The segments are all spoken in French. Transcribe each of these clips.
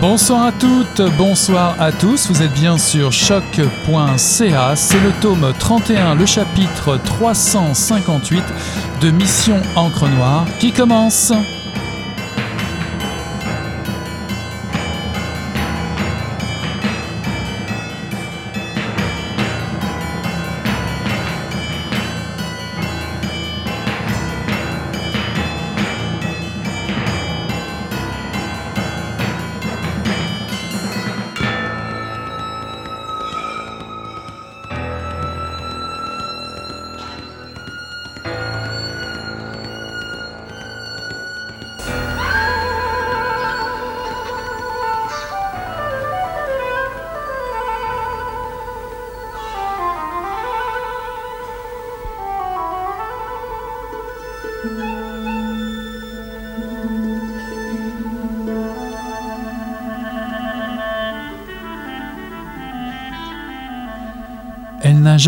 Bonsoir à toutes, bonsoir à tous, vous êtes bien sur choc.ca, c'est le tome 31, le chapitre 358 de Mission Encre Noire qui commence.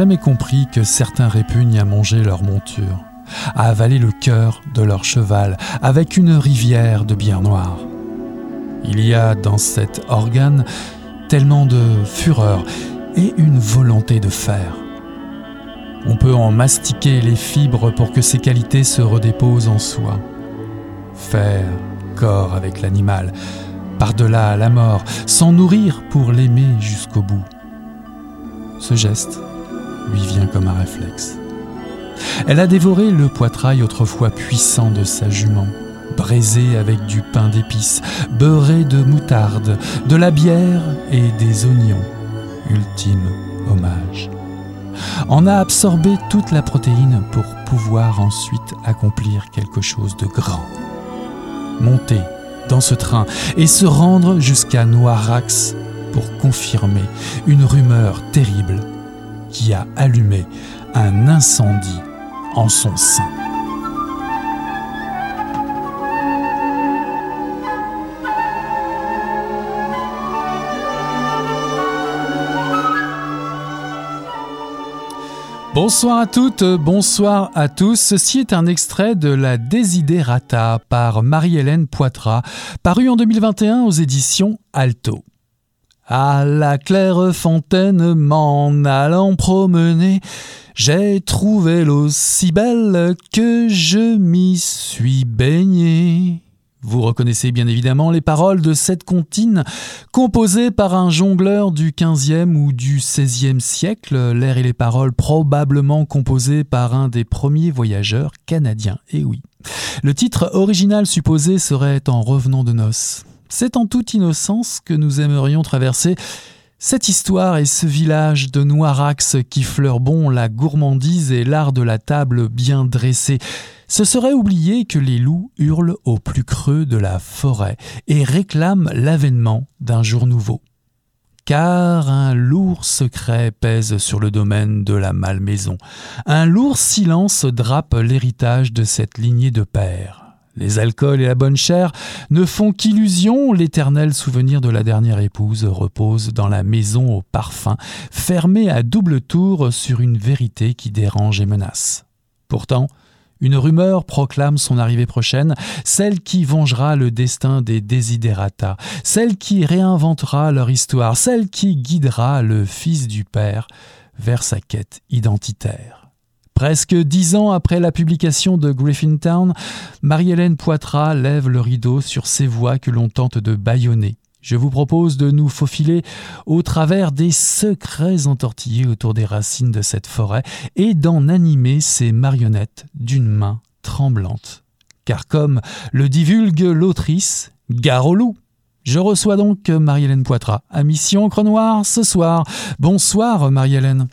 Jamais compris que certains répugnent à manger leur monture, à avaler le cœur de leur cheval avec une rivière de bière noire. Il y a dans cet organe tellement de fureur et une volonté de faire. On peut en mastiquer les fibres pour que ses qualités se redéposent en soi. Faire corps avec l'animal, par-delà la mort, s'en nourrir pour l'aimer jusqu'au bout. Ce geste lui vient comme un réflexe. Elle a dévoré le poitrail autrefois puissant de sa jument, braisé avec du pain d'épices, beurré de moutarde, de la bière et des oignons. Ultime hommage. En a absorbé toute la protéine pour pouvoir ensuite accomplir quelque chose de grand. Monter dans ce train et se rendre jusqu'à Noirax pour confirmer une rumeur terrible qui a allumé un incendie en son sein. Bonsoir à toutes, bonsoir à tous. Ceci est un extrait de La Desiderata par Marie-Hélène Poitras, paru en 2021 aux éditions Alto. À la claire fontaine m'en allant promener, j'ai trouvé l'eau si belle que je m'y suis baigné. Vous reconnaissez bien évidemment les paroles de cette comptine, composée par un jongleur du XVe ou du XVIe siècle, l'air et les paroles probablement composées par un des premiers voyageurs canadiens. Et oui. Le titre original supposé serait En revenant de noces. C'est en toute innocence que nous aimerions traverser cette histoire et ce village de Noirax qui fleure bon la gourmandise et l'art de la table bien dressée. Ce serait oublier que les loups hurlent au plus creux de la forêt et réclament l'avènement d'un jour nouveau. Car un lourd secret pèse sur le domaine de la malmaison. Un lourd silence drape l'héritage de cette lignée de pères. Les alcools et la bonne chair ne font qu'illusion, l'éternel souvenir de la dernière épouse repose dans la maison au parfum, fermée à double tour sur une vérité qui dérange et menace. Pourtant, une rumeur proclame son arrivée prochaine, celle qui vengera le destin des desiderata, celle qui réinventera leur histoire, celle qui guidera le fils du père vers sa quête identitaire. Presque dix ans après la publication de Griffintown, Marie-Hélène Poitras lève le rideau sur ces voix que l'on tente de bâillonner. Je vous propose de nous faufiler au travers des secrets entortillés autour des racines de cette forêt et d'en animer ces marionnettes d'une main tremblante. Car comme le divulgue l'autrice, gare au loup je reçois donc Marie-Hélène Poitras à Mission Encre Noire ce soir. Bonsoir Marie-Hélène.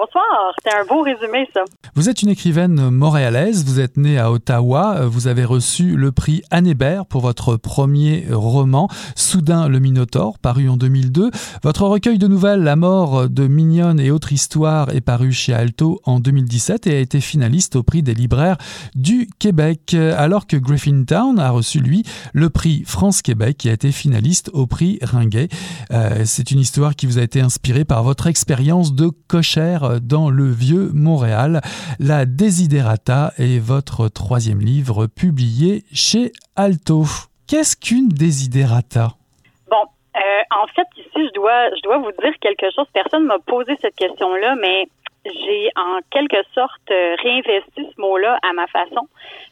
Bonsoir, c'était un beau résumé ça. Vous êtes une écrivaine montréalaise, vous êtes née à Ottawa, vous avez reçu le prix Anne Hébert pour votre premier roman, Soudain le Minotaure, paru en 2002. Votre recueil de nouvelles La mort de Mignonne et autres histoires est paru chez Alto en 2017 et a été finaliste au prix des libraires du Québec, alors que Griffintown a reçu, lui, le prix France-Québec qui a été finaliste au prix Ringuet. Euh, C'est une histoire qui vous a été inspirée par votre expérience de cochère dans le vieux Montréal. La Desiderata est votre troisième livre publié chez Alto. Qu'est-ce qu'une Desiderata? En fait, ici, je dois, je dois vous dire quelque chose. Personne m'a posé cette question-là, mais j'ai en quelque sorte euh, réinvesti ce mot-là à ma façon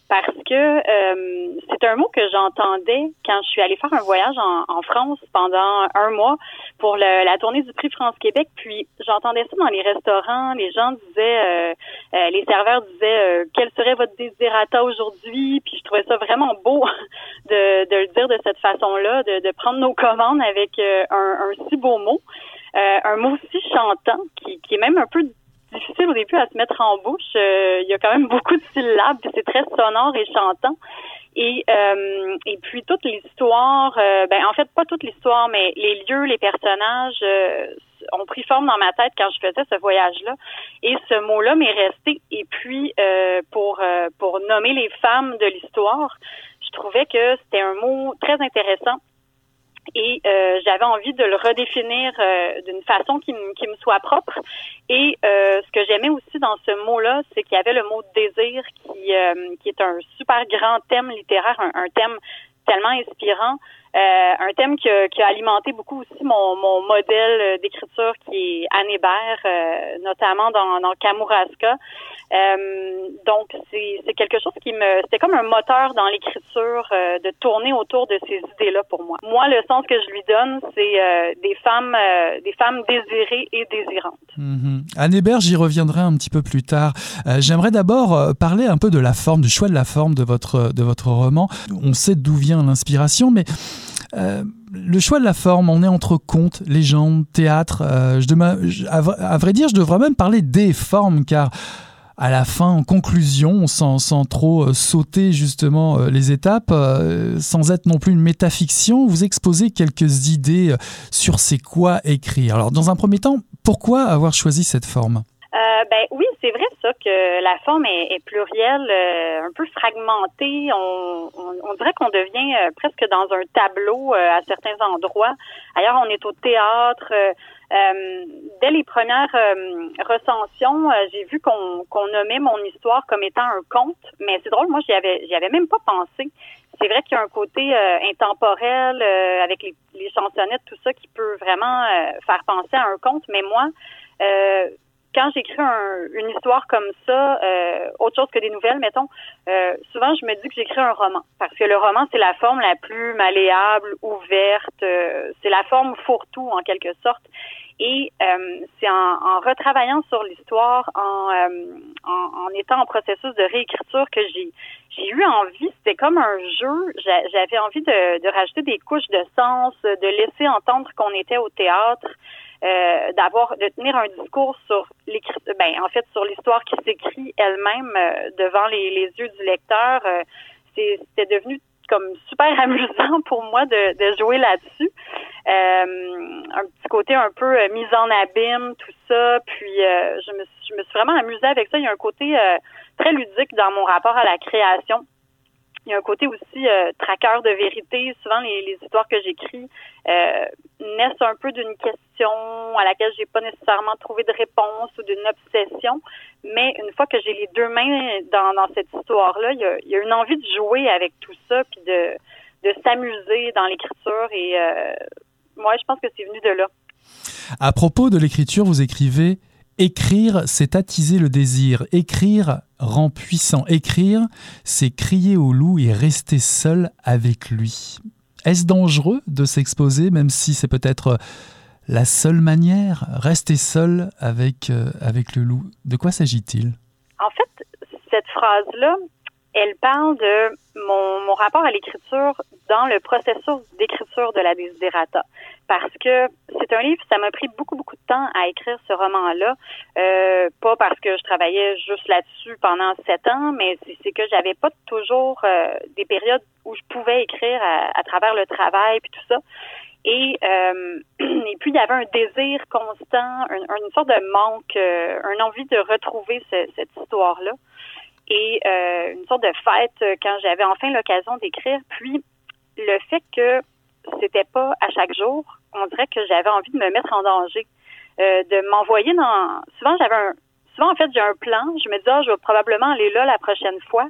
parce que euh, c'est un mot que j'entendais quand je suis allée faire un voyage en, France pendant un mois pour la tournée du prix France-Québec. Puis j'entendais ça dans les restaurants. Les gens disaient, euh, les serveurs disaient, quel serait votre désirata aujourd'hui? Puis je trouvais ça vraiment beau de, de le dire de cette façon-là, de, de prendre nos commandes avec un, un si beau mot. un mot si chantant qui, qui est même un peu difficile au début à se mettre en bouche. Euh, il y a quand même beaucoup de syllabes, c'est très sonore et chantant. Et, euh, et puis toute l'histoire, euh, ben en fait pas toute l'histoire, mais les lieux, les personnages ont pris forme dans ma tête quand je faisais ce voyage-là. Et ce mot-là m'est resté. Et puis pour pour nommer les femmes de l'histoire, je trouvais que c'était un mot très intéressant et euh, j'avais envie de le redéfinir euh, d'une façon qui, qui, me soit propre. Et euh, ce que j'aimais aussi dans ce mot-là, c'est qu'il y avait le mot désir qui, qui est un super grand thème littéraire, un thème tellement inspirant. Euh, un thème qui a, qui a, alimenté beaucoup aussi mon, mon modèle d'écriture qui est Anne Hébert, euh, notamment dans, dans Kamouraska. Euh, donc, c'est quelque chose qui me... C'était comme un moteur dans l'écriture de tourner autour de ces idées-là pour moi. Moi, le sens que je lui donne, c'est des femmes des femmes désirées et désirantes. Mm-hmm. Anne Hébert, j'y reviendrai un petit peu plus tard. J'aimerais d'abord parler un peu de la forme, du choix de la forme de votre, de votre roman. On sait d'où vient l'inspiration, mais euh, le choix de la forme, on est entre conte, légende, théâtre. Euh, à, vrai dire, je devrais même parler des formes, car à la fin, en conclusion, sans, sans trop euh, sauter justement les étapes, sans être non plus une métafiction, vous exposez quelques idées sur c'est quoi écrire. Alors, dans un premier temps, pourquoi avoir choisi cette forme? Euh, ben oui, c'est vrai ça que la forme est, plurielle, euh, un peu fragmentée. On, on, dirait qu'on devient euh, presque dans un tableau à certains endroits. Ailleurs, on est au théâtre. dès les premières recensions, j'ai vu qu'on nommait mon histoire comme étant un conte, mais c'est drôle, moi j'y avais j'y avais même pas pensé. C'est vrai qu'il y a un côté intemporel avec les, les chansonnettes, tout ça qui peut vraiment faire penser à un conte, mais moi quand j'écris une histoire comme ça, euh, autre chose que des nouvelles, mettons, euh, souvent je me dis que j'écris un roman. Parce que le roman, c'est la forme la plus malléable, ouverte, euh, c'est la forme fourre-tout en quelque sorte. Et c'est en, retravaillant sur l'histoire, en, en, étant en processus de réécriture que j'ai j'ai eu envie, c'était comme un jeu, j'avais envie de, de rajouter des couches de sens, de laisser entendre qu'on était au théâtre, euh, d'avoir de tenir un discours sur ben en fait sur l'histoire qui s'écrit elle-même euh, devant les, les, yeux du lecteur. Euh, c'était devenu comme super amusant pour moi de, de jouer là-dessus. un petit côté un peu mise en abîme, tout ça. Puis je, me, je me suis vraiment amusée avec ça. Il y a un côté très ludique dans mon rapport à la création. Il y a un côté aussi euh, traqueur de vérité. Souvent, les, histoires que j'écris euh, naissent un peu d'une question à laquelle j'ai pas nécessairement trouvé de réponse ou d'une obsession. Mais une fois que j'ai les deux mains dans, cette histoire-là, il y, a, une envie de jouer avec tout ça, puis de, de s'amuser dans l'écriture. Et euh, moi, je pense que c'est venu de là. À propos de l'écriture, vous écrivez Écrire, c'est attiser le désir. Écrire rend puissant. Écrire, c'est crier au loup et rester seul avec lui. Est-ce dangereux de s'exposer, même si c'est peut-être la seule manière? Rester seul avec, euh, avec le loup. De quoi s'agit-il? En fait, cette phrase-là, elle parle de mon, mon rapport à l'écriture dans le processus d'écriture de la Desiderata. Parce que c'est un livre, ça m'a pris beaucoup, beaucoup de temps à écrire ce roman-là. Euh, pas parce que je travaillais juste là-dessus pendant sept ans, mais c'est que j'avais pas toujours euh, des périodes où je pouvais écrire à, travers le travail puis tout ça. Et, euh, et puis, il y avait un désir constant, une sorte de manque, euh, une envie de retrouver cette histoire-là et euh, une sorte de fête euh, quand j'avais enfin l'occasion d'écrire. Puis le fait que c'était pas à chaque jour, on dirait que j'avais envie de me mettre en danger, euh, de m'envoyer dans. Souvent j'avais un. Souvent en fait j'ai un plan. Je me dis ah je vais probablement aller là la prochaine fois,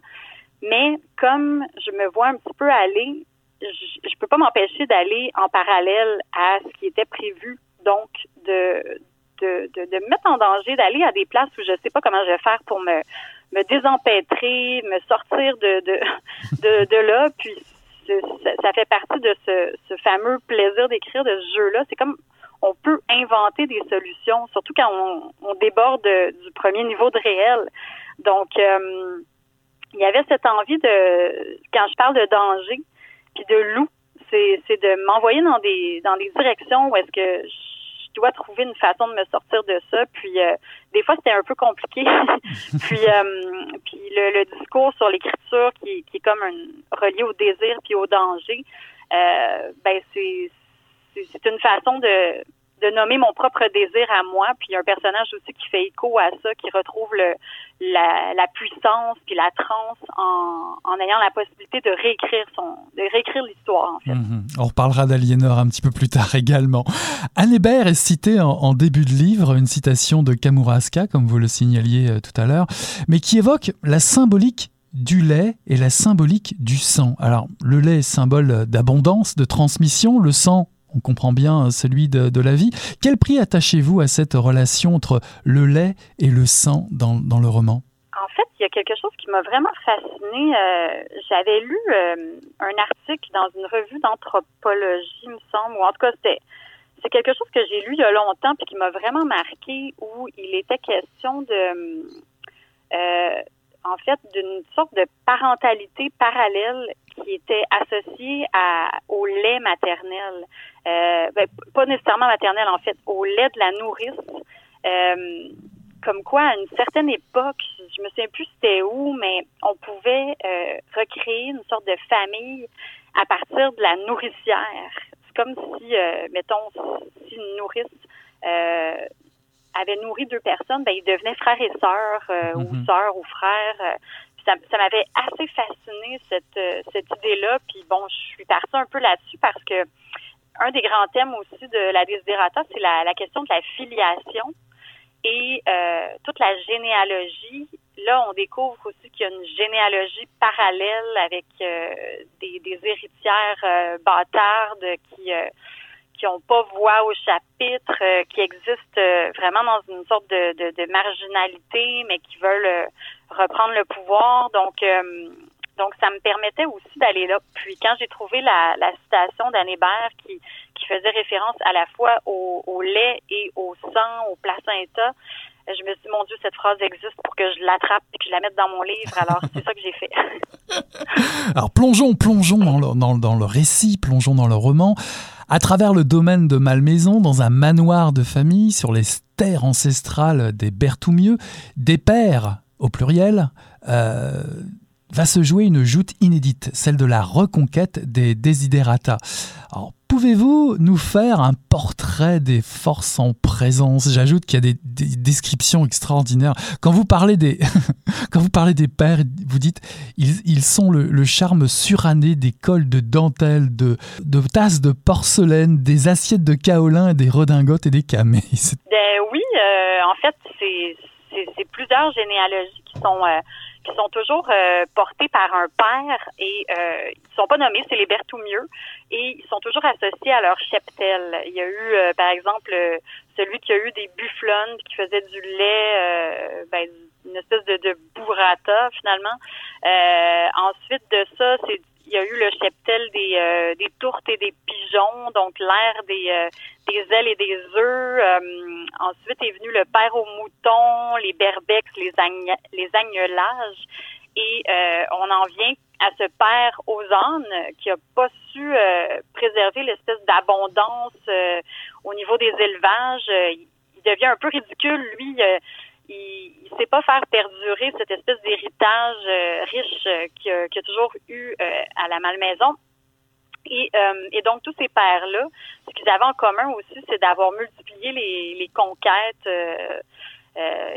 mais comme je me vois un petit peu aller, je, je peux pas m'empêcher d'aller en parallèle à ce qui était prévu, donc de de, de, de me mettre en danger, d'aller à des places où je sais pas comment je vais faire pour me me désempêtrer, me sortir de de, de, de là, puis ça, fait partie de ce, ce fameux plaisir d'écrire de ce jeu-là. C'est comme on peut inventer des solutions, surtout quand on, on déborde du premier niveau de réel. Donc, euh, il y avait cette envie de, quand je parle de danger, puis de loup, c'est, c'est de m'envoyer dans des dans des directions où est-ce que je dois trouver une façon de me sortir de ça. Puis euh, des fois c'était un peu compliqué. puis euh, puis le, discours sur l'écriture qui, qui est comme un, relié au désir puis au danger, euh, ben c'est c'est une façon de de nommer mon propre désir à moi, puis un personnage aussi qui fait écho à ça, qui retrouve le, la, la puissance puis la transe en, en ayant la possibilité de réécrire son, de réécrire l'histoire en fait. Mhm. On reparlera d'Aliénor un petit peu plus tard également. Anne Hébert est citée en, en, début de livre, une citation de Kamouraska, comme vous le signaliez euh, tout à l'heure, mais qui évoque la symbolique du lait et la symbolique du sang. Alors, le lait est symbole d'abondance, de transmission, le sang on comprend bien euh, celui de, la vie. Quel prix attachez-vous à cette relation entre le lait et le sang dans, dans le roman? En fait, il y a quelque chose qui m'a vraiment fascinée. Euh, J'avais lu euh, un article dans une revue d'anthropologie, me semble, ou en tout cas, c'était c'est quelque chose que j'ai lu il y a longtemps puis qui m'a vraiment marqué où il était question de en fait d'une sorte de parentalité parallèle qui était associée à, au lait maternel. Euh, ben, pas nécessairement maternel en fait, au lait de la nourrice. Euh, comme quoi, à une certaine époque, je me souviens plus c'était où, mais on pouvait euh, recréer une sorte de famille à partir de la nourricière. C'est comme si, mettons, si une nourrice avait nourri deux personnes, ben ils devenaient frères et sœurs euh, ou mm-hmm. sœurs ou frères. Euh, ça, ça m'avait assez fasciné cette euh, cette idée-là. Puis bon, je suis partie un peu là-dessus parce que un des grands thèmes aussi de la Desiderata, c'est la, la question de la filiation et euh, toute la généalogie. Là, on découvre aussi qu'il y a une généalogie parallèle avec euh, des, des héritières euh, bâtardes qui qui n'ont pas voix au chapitre, euh, qui existent euh, vraiment dans une sorte de, de, de marginalité, mais qui veulent euh, reprendre le pouvoir. Donc, donc ça me permettait aussi d'aller là. Puis quand j'ai trouvé la, la citation d'Anne Hébert qui, qui faisait référence à la fois au, au lait et au sang, au placenta, je me suis dit, mon Dieu, cette phrase existe pour que je l'attrape et que je la mette dans mon livre. Alors, c'est ça que j'ai fait. Alors, plongeons, plongeons dans le, récit, plongeons dans le roman. À travers le domaine de Malmaison, dans un manoir de famille, sur les terres ancestrales des Berthoumieux, des pères, au pluriel, euh, va se jouer une joute inédite, celle de la reconquête des Desiderata. Alors, pouvez-vous nous faire un portrait des forces en présence? J'ajoute qu'il y a des, des, descriptions extraordinaires. Quand vous parlez des, quand vous parlez des pères, vous dites ils, ils sont le, le, charme suranné des cols de dentelle, de, de tasses de porcelaine, des assiettes de kaolin, des redingotes et des camées. Ben oui, euh, en fait, c'est plusieurs généalogies qui sont euh, qui sont toujours euh, portés par un père et euh, ils sont pas nommés, c'est les Berthoumieux et ils sont toujours associés à leur cheptel. Il y a eu, euh, par exemple, euh, celui qui a eu des bufflons qui faisait du lait, euh, ben, une espèce de, de burrata finalement. ensuite de ça, c'est il y a eu le cheptel des, euh, des tourtes et des pigeons, donc l'air des, euh, des ailes et des œufs. Euh, ensuite est venu le père aux moutons, les berbex, les, agn les agnelages. Et on en vient à ce père aux ânes qui a pas su préserver l'espèce d'abondance au niveau des élevages. il devient un peu ridicule, lui il ne sait pas faire perdurer cette espèce d'héritage euh, riche euh, qu'il a, qu a, toujours eu euh, à la malmaison. Et, euh, et donc, tous ces pères-là, ce qu'ils avaient en commun aussi, c'est d'avoir multiplié les, les conquêtes,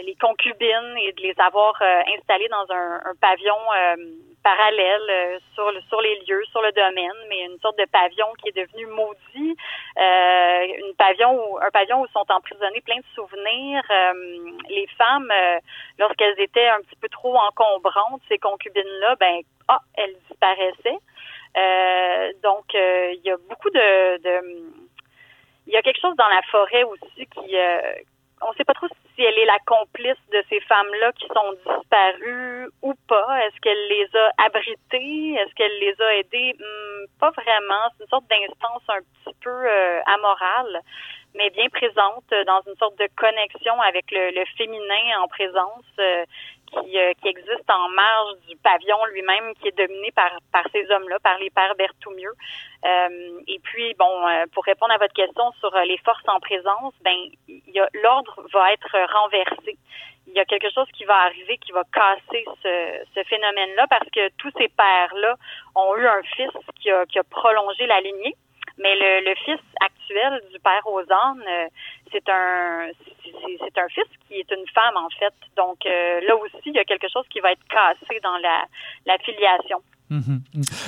les concubines et de les avoir installées dans un, un pavillon parallèle euh, sur, le, sur les lieux, sur le domaine, mais une sorte de pavillon qui est devenu maudit, euh, pavillon où, un pavillon où sont emprisonnés plein de souvenirs. Euh, les femmes, euh, lorsqu'elles étaient un petit peu trop encombrantes, ces concubines-là, ben, ah, elles disparaissaient. donc, il y a beaucoup de, de, Il y a quelque chose dans la forêt aussi qui... on sait pas trop si elle est la complice de ces femmes-là qui sont disparues ou pas. Est-ce qu'elle les a abritées? Est-ce qu'elle les a aidées? Hmm, pas vraiment. C'est une sorte d'instance un petit peu euh, amorale, mais bien présente dans une sorte de connexion avec le, le féminin en présence. Euh, qui, euh, qui existe en marge du pavillon lui-même, qui est dominé par, par ces hommes-là, par les pères Berthoumieux. Euh, et puis, bon, euh, pour répondre à votre question sur les forces en présence, ben, l'ordre va être renversé. Il y a quelque chose qui va arriver qui va casser ce, ce phénomène-là parce que tous ces pères-là ont eu un fils qui a, qui a prolongé la lignée. Mais le, fils actuel du père Ozanne, euh, c'est un c'est un fils qui est une femme en fait. Donc euh, là aussi, il y a quelque chose qui va être cassé dans la, la filiation. Mhm.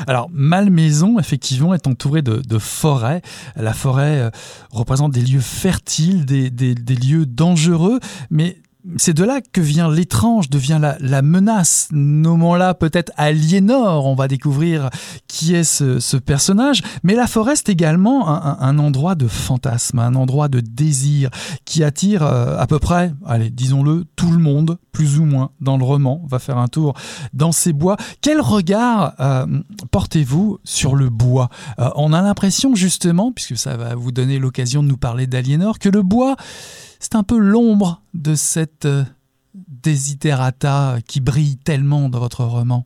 Alors, Malmaison, effectivement, est entourée de, de forêts. La forêt euh, représente des lieux fertiles, des, des, des lieux dangereux, mais c'est de là que vient l'étrange, devient la, la menace. Nommons-la peut-être Aliénor, on va découvrir qui est ce, personnage. Mais la forêt, c'est également un, endroit de fantasme, un endroit de désir qui attire euh, à peu près, allez, disons-le, tout le monde, plus ou moins, dans le roman. On va faire un tour dans ces bois. Quel regard euh, portez-vous sur le bois? Euh, On a l'impression, justement, puisque ça va vous donner l'occasion de nous parler d'Aliénor, que le bois c'est un peu l'ombre de cette euh, desiderata qui brille tellement dans votre roman.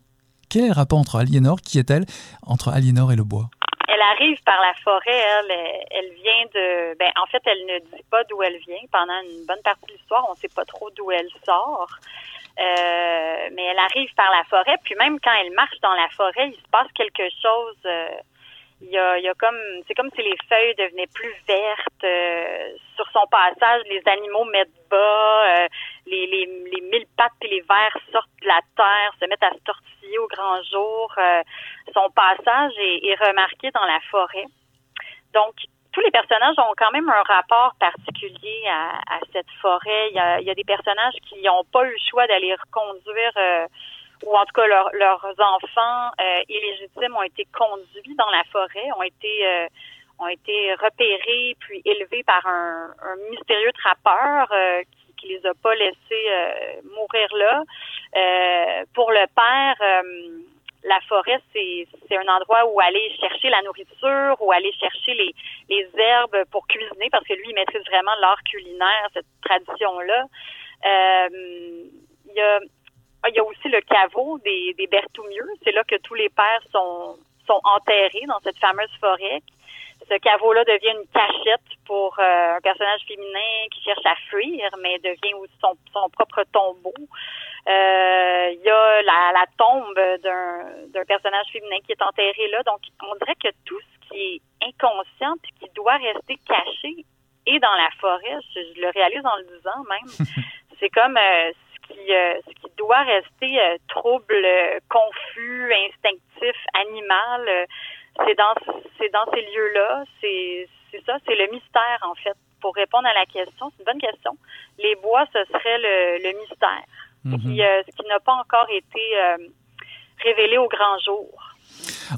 Quel rapport entre Aliénor, qui est-elle, entre Aliénor et le bois? Elle arrive par la forêt, elle, elle vient de... Ben, en fait, elle ne dit pas d'où elle vient. Pendant une bonne partie de l'histoire, on ne sait pas trop d'où elle sort. Euh, mais elle arrive par la forêt, puis même quand elle marche dans la forêt, il se passe quelque chose... Euh, il y a, y a comme c'est comme si les feuilles devenaient plus vertes euh, sur son passage les animaux mettent bas euh, les, les, les mille pattes et les vers sortent de la terre se mettent à se tortiller au grand jour euh, son passage est, est, remarqué dans la forêt. Donc tous les personnages ont quand même un rapport particulier à, à cette forêt. Il y, a, il y a des personnages qui n'ont pas eu le choix d'aller reconduire ou en tout cas leurs enfants euh, illégitimes ont été conduits dans la forêt, ont été euh, ont été repérés puis élevés par un, un mystérieux trappeur euh, qui, qui les a pas laissés euh, mourir là. pour le père, la forêt c'est c'est un endroit où aller chercher la nourriture, où aller chercher les les herbes pour cuisiner parce que lui il maîtrise vraiment l'art culinaire, cette tradition là. il y a ah, il y a aussi le caveau des, des Berthoumieux. C'est là que tous les pères sont, sont enterrés dans cette fameuse forêt. Ce caveau-là devient une cachette pour euh, un personnage féminin qui cherche à fuir, mais devient aussi son, son propre tombeau. Euh, il y a la, la tombe d'un personnage féminin qui est enterré là. Donc, on dirait que tout ce qui est inconscient et qui doit rester caché est dans la forêt. Je, le réalise en le disant même. C'est comme euh, qui, euh, ce qui doit rester euh, trouble, euh, confus, instinctif, animal, c'est dans c'est dans ces lieux-là, c'est c'est ça, c'est le mystère en fait. Pour répondre à la question, c'est une bonne question. Les bois, ce serait le, le mystère, ce qui, mhm. ce qui n'a pas encore été révélé au grand jour.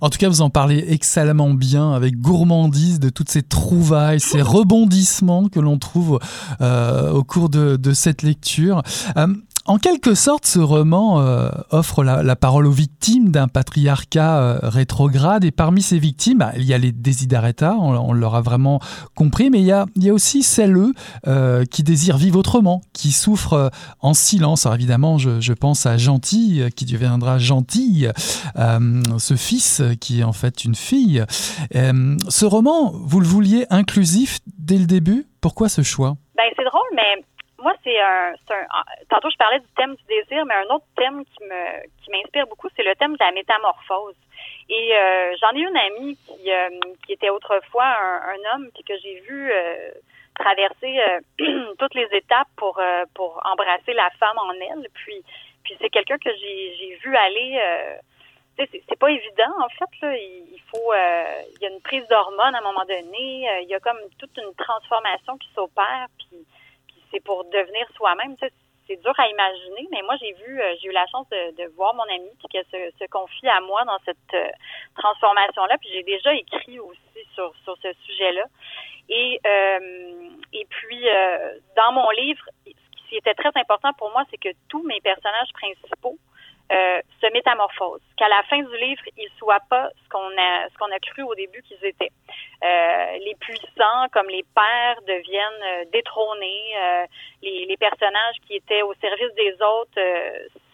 En tout cas, vous en parlez excellemment bien, avec gourmandise de toutes ces trouvailles, ces rebondissements que l'on trouve euh, au cours de, de cette lecture. Euh, en quelque sorte, ce roman euh, offre la, parole aux victimes d'un patriarcat euh, rétrograde. Et parmi ces victimes, bah, il y a les Desiderata, on, on l'aura vraiment compris, mais il y a, aussi celles euh, qui désirent vivre autrement, qui souffrent euh, en silence. Alors évidemment, je, pense à Gentille, qui deviendra Gentille, ce fils qui est en fait une fille. ce roman, vous le vouliez inclusif dès le début? Pourquoi ce choix? Ben, C'est drôle, mais moi, c'est un, un, ah, Tantôt, je parlais du thème du désir, mais un autre thème qui me qui m'inspire beaucoup, c'est le thème de la métamorphose. Et euh, j'en ai une amie qui, euh, qui était autrefois un, un homme, puis que j'ai vu euh, traverser euh, toutes les étapes pour euh, pour embrasser la femme en elle. Puis puis c'est quelqu'un que j'ai vu aller. c'est, c'est pas évident en fait là. Il, il faut, il y a une prise d'hormones à un moment donné. il y a comme toute une transformation qui s'opère. Puis c'est pour devenir soi-même. c'est dur à imaginer, mais moi j'ai vu, euh, j'ai eu la chance de, voir mon ami qui se, se, confie à moi dans cette euh, transformation-là. Puis j'ai déjà écrit aussi sur, sur ce sujet-là. Et, euh, et puis, dans mon livre, ce qui était très important pour moi, c'est que tous mes personnages principaux euh, se métamorphose, qu'à la fin du livre, ils soient pas ce qu'on a ce qu'on a cru au début qu'ils étaient. Euh, les puissants, comme les pères, deviennent euh, détrônés. Euh, les, les, personnages qui étaient au service des autres,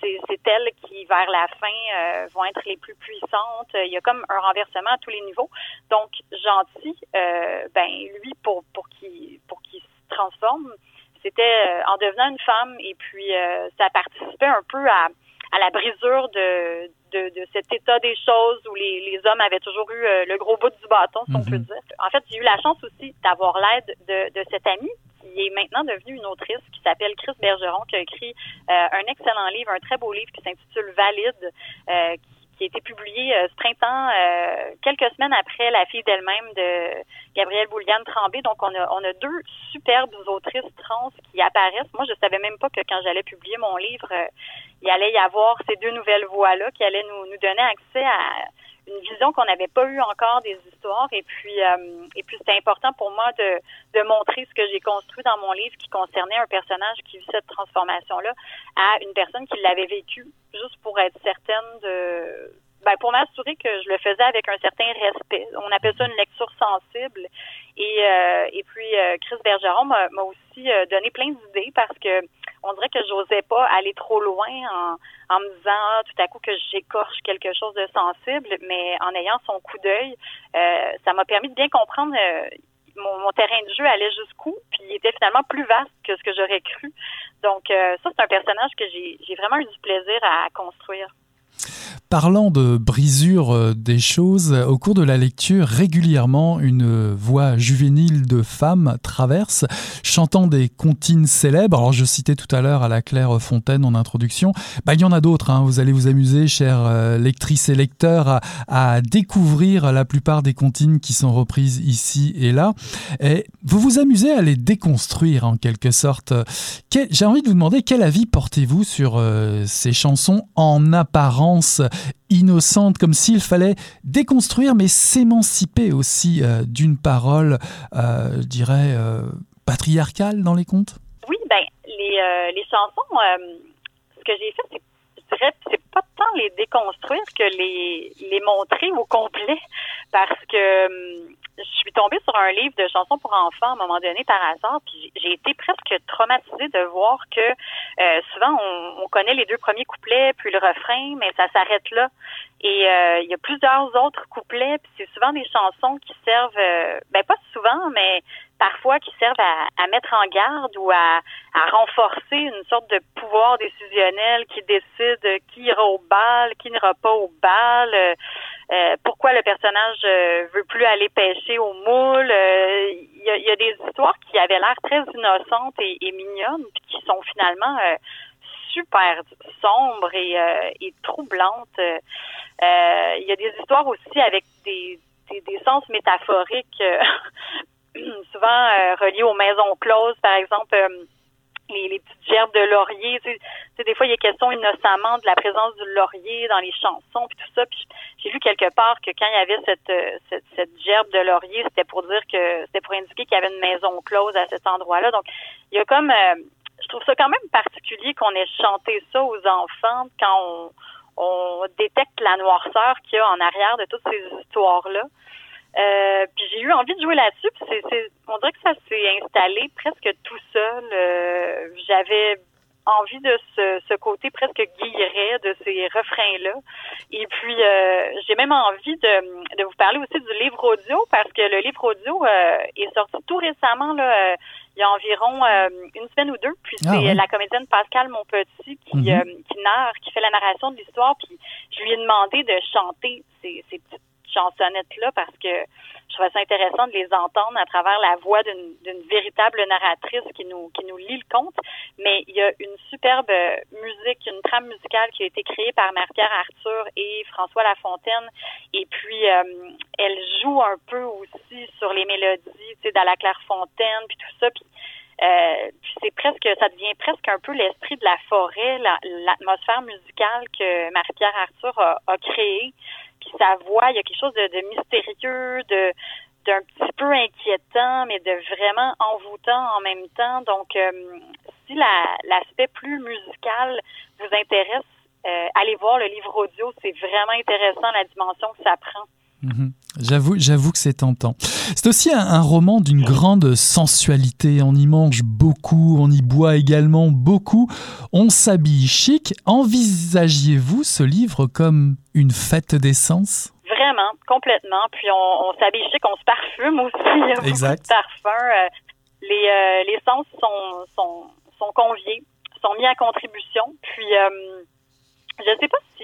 c'est, c'est elles qui, vers la fin, vont être les plus puissantes. Il y a comme un renversement à tous les niveaux. Donc, gentil, ben lui, pour pour qu'il pour qu'il se transforme, c'était en devenant une femme et puis ça participait un peu à à la brisure de, de, de, cet état des choses où les, les hommes avaient toujours eu euh, le gros bout du bâton, si on peut mhm. dire. En fait, j'ai eu la chance aussi d'avoir l'aide de, de cette amie qui est maintenant devenue une autrice qui s'appelle Chris Bergeron, qui a écrit euh, un excellent livre, un très beau livre qui s'intitule Valide, euh, qui a été publié euh, ce printemps, euh, quelques semaines après La fille d'elle-même de Gabrielle Bouliane Tremblay. Donc, on a, on a deux superbes autrices trans qui apparaissent. Moi, je savais même pas que quand j'allais publier mon livre, euh, il allait y avoir ces deux nouvelles voix-là qui allaient nous, nous donner accès à une vision qu'on n'avait pas eue encore des histoires. Et puis, et puis c'était important pour moi de, de montrer ce que j'ai construit dans mon livre qui concernait un personnage qui vit cette transformation-là à une personne qui l'avait vécu, juste pour être certaine de ben, pour m'assurer que je le faisais avec un certain respect. On appelle ça une lecture sensible. Et, euh, et puis, euh, Chris Bergeron m'a aussi donné plein d'idées parce que on dirait que j'osais pas aller trop loin en, en me disant ah, tout à coup que j'écorche quelque chose de sensible, mais en ayant son coup d'œil, euh, ça m'a permis de bien comprendre euh, mon, terrain de jeu allait jusqu'où, puis il était finalement plus vaste que ce que j'aurais cru. Donc euh, ça, c'est un personnage que j'ai vraiment eu du plaisir à construire. Parlant de brisure euh, des choses, au cours de la lecture, régulièrement, une voix juvénile de femme traverse, chantant des comptines célèbres. Alors, je citais tout à l'heure à la Claire Fontaine en introduction. Bah, il y en a d'autres. Hein. Vous allez vous amuser, chers euh, lectrices et lecteurs, à, découvrir la plupart des comptines qui sont reprises ici et là. Et vous vous amusez à les déconstruire, en quelque sorte. J'ai envie de vous demander quel avis portez-vous sur euh, ces chansons en apparence innocente, comme s'il fallait déconstruire, mais s'émanciper aussi euh, d'une parole, euh, je dirais, euh, patriarcale dans les contes? Oui, ben, les, les chansons, ce que j'ai fait, c'est pas tant les déconstruire que les, montrer au complet parce que je suis tombée sur un livre de chansons pour enfants à un moment donné par hasard, puis j'ai été presque traumatisée de voir que euh, souvent on, connaît les deux premiers couplets puis le refrain, mais ça s'arrête là. Et euh, il y a plusieurs autres couplets, puis c'est souvent des chansons qui servent, euh, ben pas souvent, mais parfois qui servent à, mettre en garde ou à, à, renforcer une sorte de pouvoir décisionnel qui décide qui ira au bal, qui n'ira pas au bal. Euh, pourquoi le personnage euh, veut plus aller pêcher au moule. Euh, il y, a, des histoires qui avaient l'air très innocentes et, mignonnes, puis qui sont finalement super sombres et, et troublantes. Il y a des histoires aussi avec des, des, des sens métaphoriques, souvent reliés aux maisons closes, par exemple les, petites gerbes de laurier. Tu sais, des fois, il y a question innocemment de la présence du laurier dans les chansons, puis tout ça. Puis j'ai lu quelque part que quand il y avait cette, euh, cette, cette gerbe de laurier, c'était pour dire que c'était pour indiquer qu'il y avait une maison close à cet endroit-là. Donc, il y a comme, euh, je trouve ça quand même particulier qu'on ait chanté ça aux enfants quand on, on détecte la noirceur qu'il y a en arrière de toutes ces histoires-là. Euh, puis j'ai eu envie de jouer là-dessus. Puis c'est, on dirait que ça s'est installé presque tout seul. Euh, j'avais envie de ce, ce, côté presque guilleret de ces refrains-là. Et puis, euh, j'ai même envie de, de, vous parler aussi du livre audio parce que le livre audio euh, est sorti tout récemment, là, il y a environ une semaine ou deux. Puis ah c'est la comédienne Pascal Monpetit qui, mm-hmm. qui narre, qui fait la narration de l'histoire. Puis je lui ai demandé de chanter ces, ces petites chansonnettes-là parce que je trouvais ça intéressant de les entendre à travers la voix d'une véritable narratrice qui nous qui nous lit le conte. Mais il y a une superbe musique, une trame musicale qui a été créée par Marie-Pierre Arthur et François Lafontaine. Et puis euh, elle joue un peu aussi sur les mélodies, tu sais, dans la Clairefontaine, puis tout ça. Euh, c'est presque, ça devient presque un peu l'esprit de la forêt, l'atmosphère musicale que Marie-Pierre Arthur a, a créée. Puis sa voix, il y a quelque chose de, de mystérieux, de d'un petit peu inquiétant, mais de vraiment envoûtant en même temps. Donc, euh, si l'aspect plus musical vous intéresse, euh, allez voir le livre audio. C'est vraiment intéressant la dimension que ça prend. Mhm. J'avoue, j'avoue que c'est tentant. C'est aussi un, roman d'une grande sensualité. On y mange beaucoup, on y boit également beaucoup. On s'habille chic. Envisagiez-vous ce livre comme une fête d'essence Vraiment, complètement. Puis on, s'habille chic, on se parfume aussi. Exact. parfums. Euh, les, euh, les sens sont, sont, sont conviés, sont mis à contribution. Puis euh, je ne sais pas si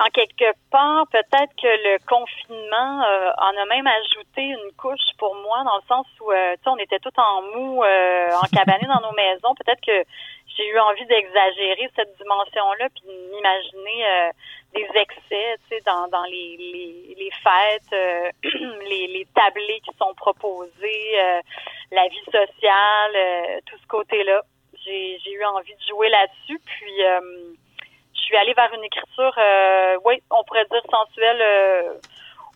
en quelque part, peut-être que le confinement euh, en a même ajouté une couche pour moi, dans le sens où, euh, on était tout en mou, euh, en cabané dans nos maisons. Peut-être que j'ai eu envie d'exagérer cette dimension-là, puis de m'imaginer euh, des excès, tu sais, dans, dans les, les, les fêtes, les, les tablés qui sont proposés, la vie sociale, tout ce côté-là. J'ai, j'ai eu envie de jouer là-dessus, puis suis allée vers une écriture, euh, oui, on pourrait dire sensuelle euh,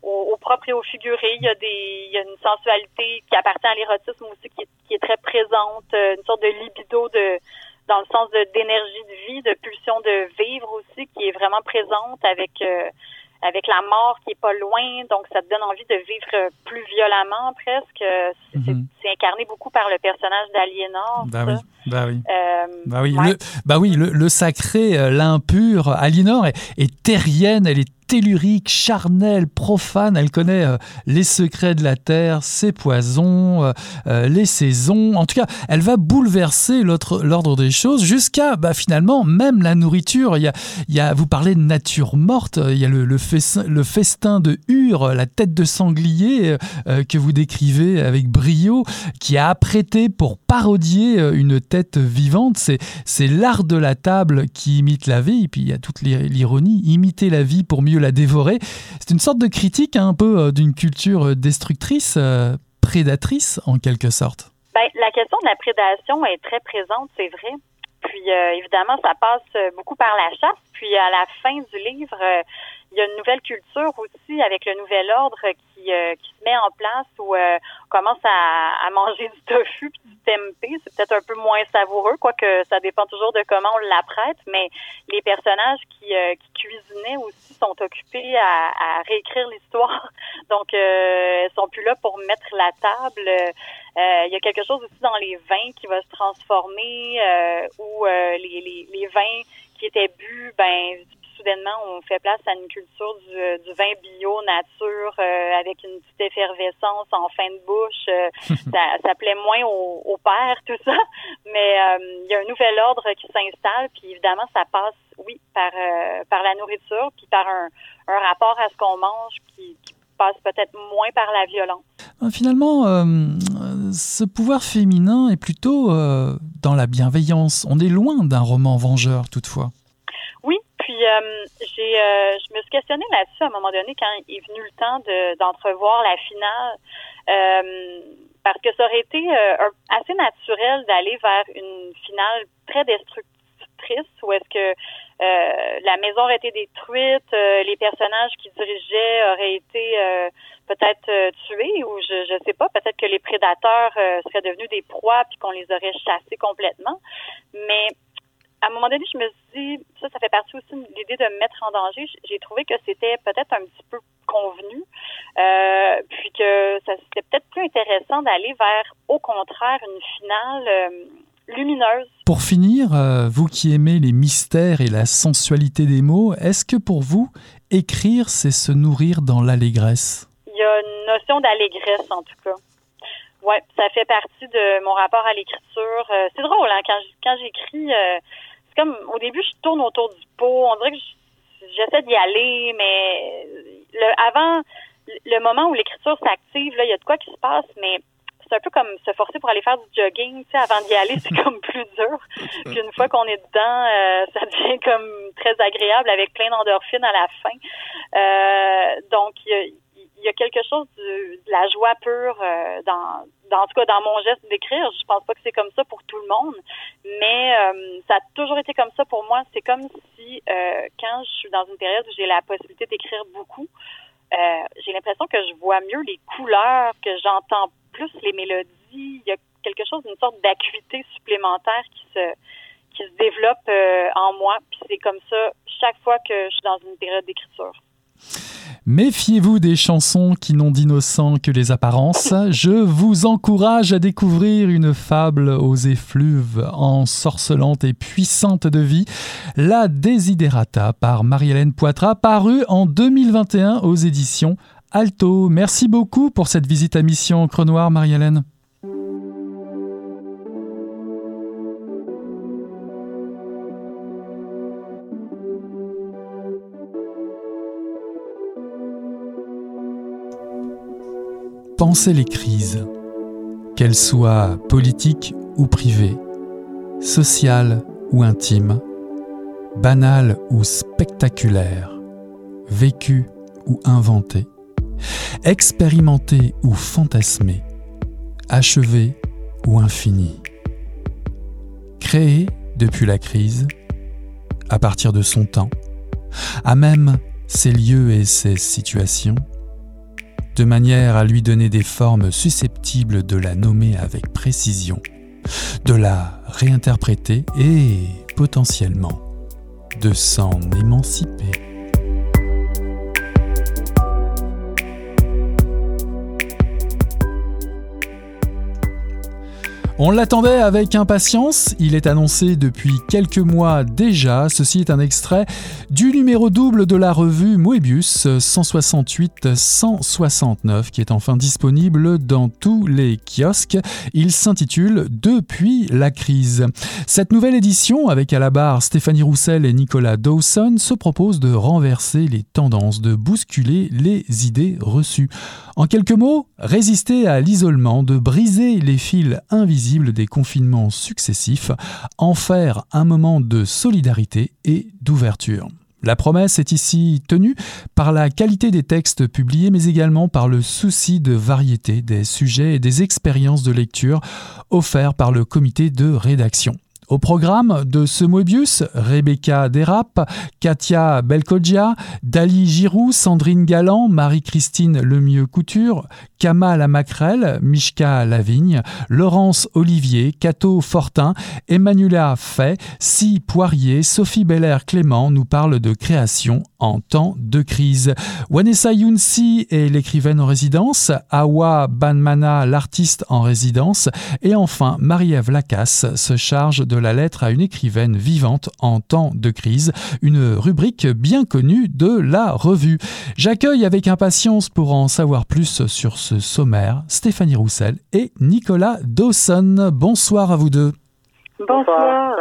au, propre et au figuré. Il y a des, il y a une sensualité qui appartient à l'érotisme aussi, qui est, qui est, très présente, euh, une sorte de libido de dans le sens de d'énergie de vie, de pulsion de vivre aussi, qui est vraiment présente avec avec la mort qui est pas loin, donc ça te donne envie de vivre plus violemment presque. C'est mhm. incarné beaucoup par le personnage d'Aliénor. Ben oui, bah oui. Euh, bah oui, le, oui, le, le sacré, euh, l'impur. Aliénor est, est terrienne, elle est tellurique, charnelle, profane. Elle connaît euh, les secrets de la terre, ses poisons, euh, euh, les saisons. En tout cas, elle va bouleverser l'ordre des choses jusqu'à bah, finalement même la nourriture. Il y, a, il y a, vous parlez de nature morte. Il y a le, festin, le festin de Hure, la tête de sanglier que vous décrivez avec brio, qui a apprêté pour parodier une tête vivante. C'est l'art de la table qui imite la vie. Et puis il y a toute l'ironie, imiter la vie pour mieux la dévorer. C'est une sorte de critique hein, un peu euh, d'une culture destructrice, euh, prédatrice en quelque sorte. Ben, la question de la prédation est très présente, c'est vrai. Puis euh, évidemment, ça passe beaucoup par la chasse. Puis à la fin du livre, il y a une nouvelle culture aussi avec le nouvel ordre qui, euh, qui se met en place où euh, on commence à, à, manger du tofu puis du tempeh. C'est peut-être un peu moins savoureux, quoique ça dépend toujours de comment on l'apprête, mais les personnages qui, euh, qui cuisinaient aussi sont occupés à, à réécrire l'histoire. Donc, euh, elles sont plus là pour mettre la table. Il y a quelque chose aussi dans les vins qui va se transformer, où les, les, les vins qui étaient bu, ben soudainement, on fait place à une culture du, euh, du vin bio, nature, euh, avec une petite effervescence en fin de bouche. Euh, ça, ça plaît moins au, au père, tout ça. Mais il y a un nouvel ordre qui s'installe, puis évidemment, ça passe, oui, par, par la nourriture, puis par un, un rapport à ce qu'on mange qui, qui passe peut-être moins par la violence. Finalement, ce pouvoir féminin est plutôt dans la bienveillance. On est loin d'un roman vengeur, toutefois. Puis euh, j'ai, euh, je me suis questionnée là-dessus à un moment donné quand est venu le temps de, d'entrevoir la finale, euh, parce que ça aurait été assez naturel d'aller vers une finale très destructrice, où est-ce que la maison aurait été détruite, les personnages qui dirigeaient auraient été peut-être tués, ou je ne sais pas, peut-être que les prédateurs seraient devenus des proies puis qu'on les aurait chassés complètement, mais à un moment donné, je me suis dit, ça, ça fait partie aussi de l'idée de me mettre en danger. J'ai trouvé que c'était peut-être un petit peu convenu, euh, puis que ça c'était peut-être plus intéressant d'aller vers, au contraire, une finale euh, lumineuse. Pour finir, euh, vous qui aimez les mystères et la sensualité des mots, est-ce que pour vous, écrire, c'est se nourrir dans l'allégresse? Il y a une notion d'allégresse, en tout cas. Oui, ça fait partie de mon rapport à l'écriture. c'est drôle, hein, quand, quand j'écris, comme au début, je tourne autour du pot. On dirait que j'essaie d'y aller, mais le, avant le moment où l'écriture s'active, là, il y a de quoi qui se passe, mais c'est un peu comme se forcer pour aller faire du jogging, tu sais, avant d'y aller, c'est comme plus dur. Puis une fois qu'on est dedans, euh, ça devient comme très agréable avec plein d'endorphines à la fin. Euh, donc, il il y a quelque chose de, la joie pure euh, dans, dans en tout cas dans mon geste d'écrire. Je pense pas que c'est comme ça pour tout le monde, mais euh, ça a toujours été comme ça pour moi. C'est comme si euh, quand je suis dans une période où j'ai la possibilité d'écrire beaucoup, j'ai l'impression que je vois mieux les couleurs, que j'entends plus les mélodies. Il y a quelque chose, une sorte d'acuité supplémentaire qui se qui se développe en moi. Puis c'est comme ça chaque fois que je suis dans une période d'écriture. Méfiez-vous des chansons qui n'ont d'innocent que les apparences. Je vous encourage à découvrir une fable aux effluves ensorcelante et puissante de vie, La Desiderata par Marie-Hélène Poitras, parue en 2021 aux éditions Alto. Merci beaucoup pour cette visite à Mission Crenoir, Marie-Hélène. Pensez les crises, qu'elles soient politiques ou privées, sociales ou intimes, banales ou spectaculaires, vécues ou inventées, expérimentées ou fantasmées, achevées ou infinies. Créées depuis la crise, à partir de son temps, à même ses lieux et ses situations, de manière à lui donner des formes susceptibles de la nommer avec précision, de la réinterpréter et, potentiellement, de s'en émanciper. On l'attendait avec impatience, il est annoncé depuis quelques mois déjà, ceci est un extrait du numéro double de la revue Moebius 168-169 qui est enfin disponible dans tous les kiosques. Il s'intitule Depuis la crise. Cette nouvelle édition, avec à la barre Stéphanie Roussel et Nicolas Dawson, se propose de renverser les tendances, de bousculer les idées reçues. En quelques mots, résister à l'isolement, de briser les fils invisibles des confinements successifs, en faire un moment de solidarité et d'ouverture. La promesse est ici tenue par la qualité des textes publiés, mais également par le souci de variété des sujets et des expériences de lecture offerts par le comité de rédaction. Au programme de ce Moebius, Rebecca Derap, Katia Belkogia, Dali Giroux, Sandrine Galland, Marie-Christine Lemieux-Couture, Kamal Macrel, Mishka Lavigne, Laurence Olivier, Cato Fortin, Emmanuela Fay, Si Poirier, Sophie Belair Clément nous parlent de création en temps de crise. Wanessa Younsi est l'écrivaine en résidence, Awa Banmana l'artiste en résidence, et enfin Marie-Ève Lacasse se charge de la lettre à une écrivaine vivante en temps de crise, une rubrique bien connue de la revue. J'accueille avec impatience pour en savoir plus sur ce sommaire Stéphanie Roussel et Nicolas Dawson. Bonsoir à vous deux. Bonsoir.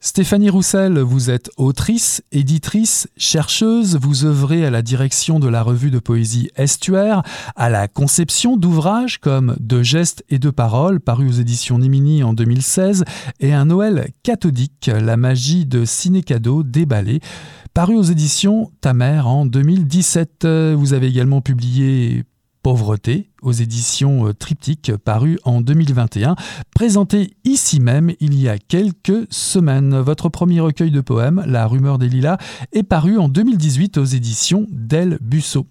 Stéphanie Roussel, vous êtes autrice, éditrice, chercheuse, vous œuvrez à la direction de la revue de poésie Estuaire, à la conception d'ouvrages comme De gestes et de paroles, paru aux éditions Nimini en 2016, et un Noël cathodique, la magie de Ciné-Cadeau déballé, paru aux éditions Ta mère en 2017. Vous avez également publié Pauvreté aux éditions euh, Triptyque paru en 2021, présenté ici même il y a quelques semaines. Votre premier recueil de poèmes, La rumeur des lilas, est paru en 2018 aux éditions Del Busso.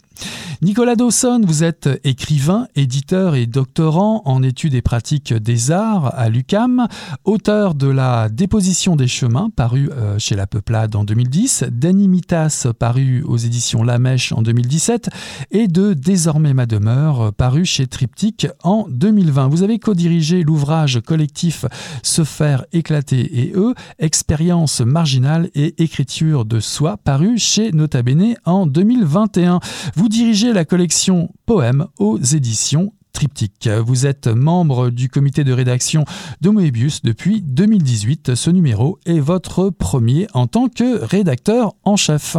Nicolas Dawson, vous êtes écrivain, éditeur et doctorant en études et pratiques des arts à l'UCAM, auteur de La déposition des chemins, paru euh, chez La Peuplade en 2010, d'Animitas, paru aux éditions La Mèche en 2017, et de Désormais ma demeure, paru chez Triptyque en 2020. Vous avez co-dirigé l'ouvrage collectif Se faire éclater et eux, expérience marginale et écriture de soi, paru chez Nota Bene en 2021. Vous dirigez la collection Poèmes aux éditions Triptyque. Vous êtes membre du comité de rédaction de Moebius depuis 2018. Ce numéro est votre premier en tant que rédacteur en chef.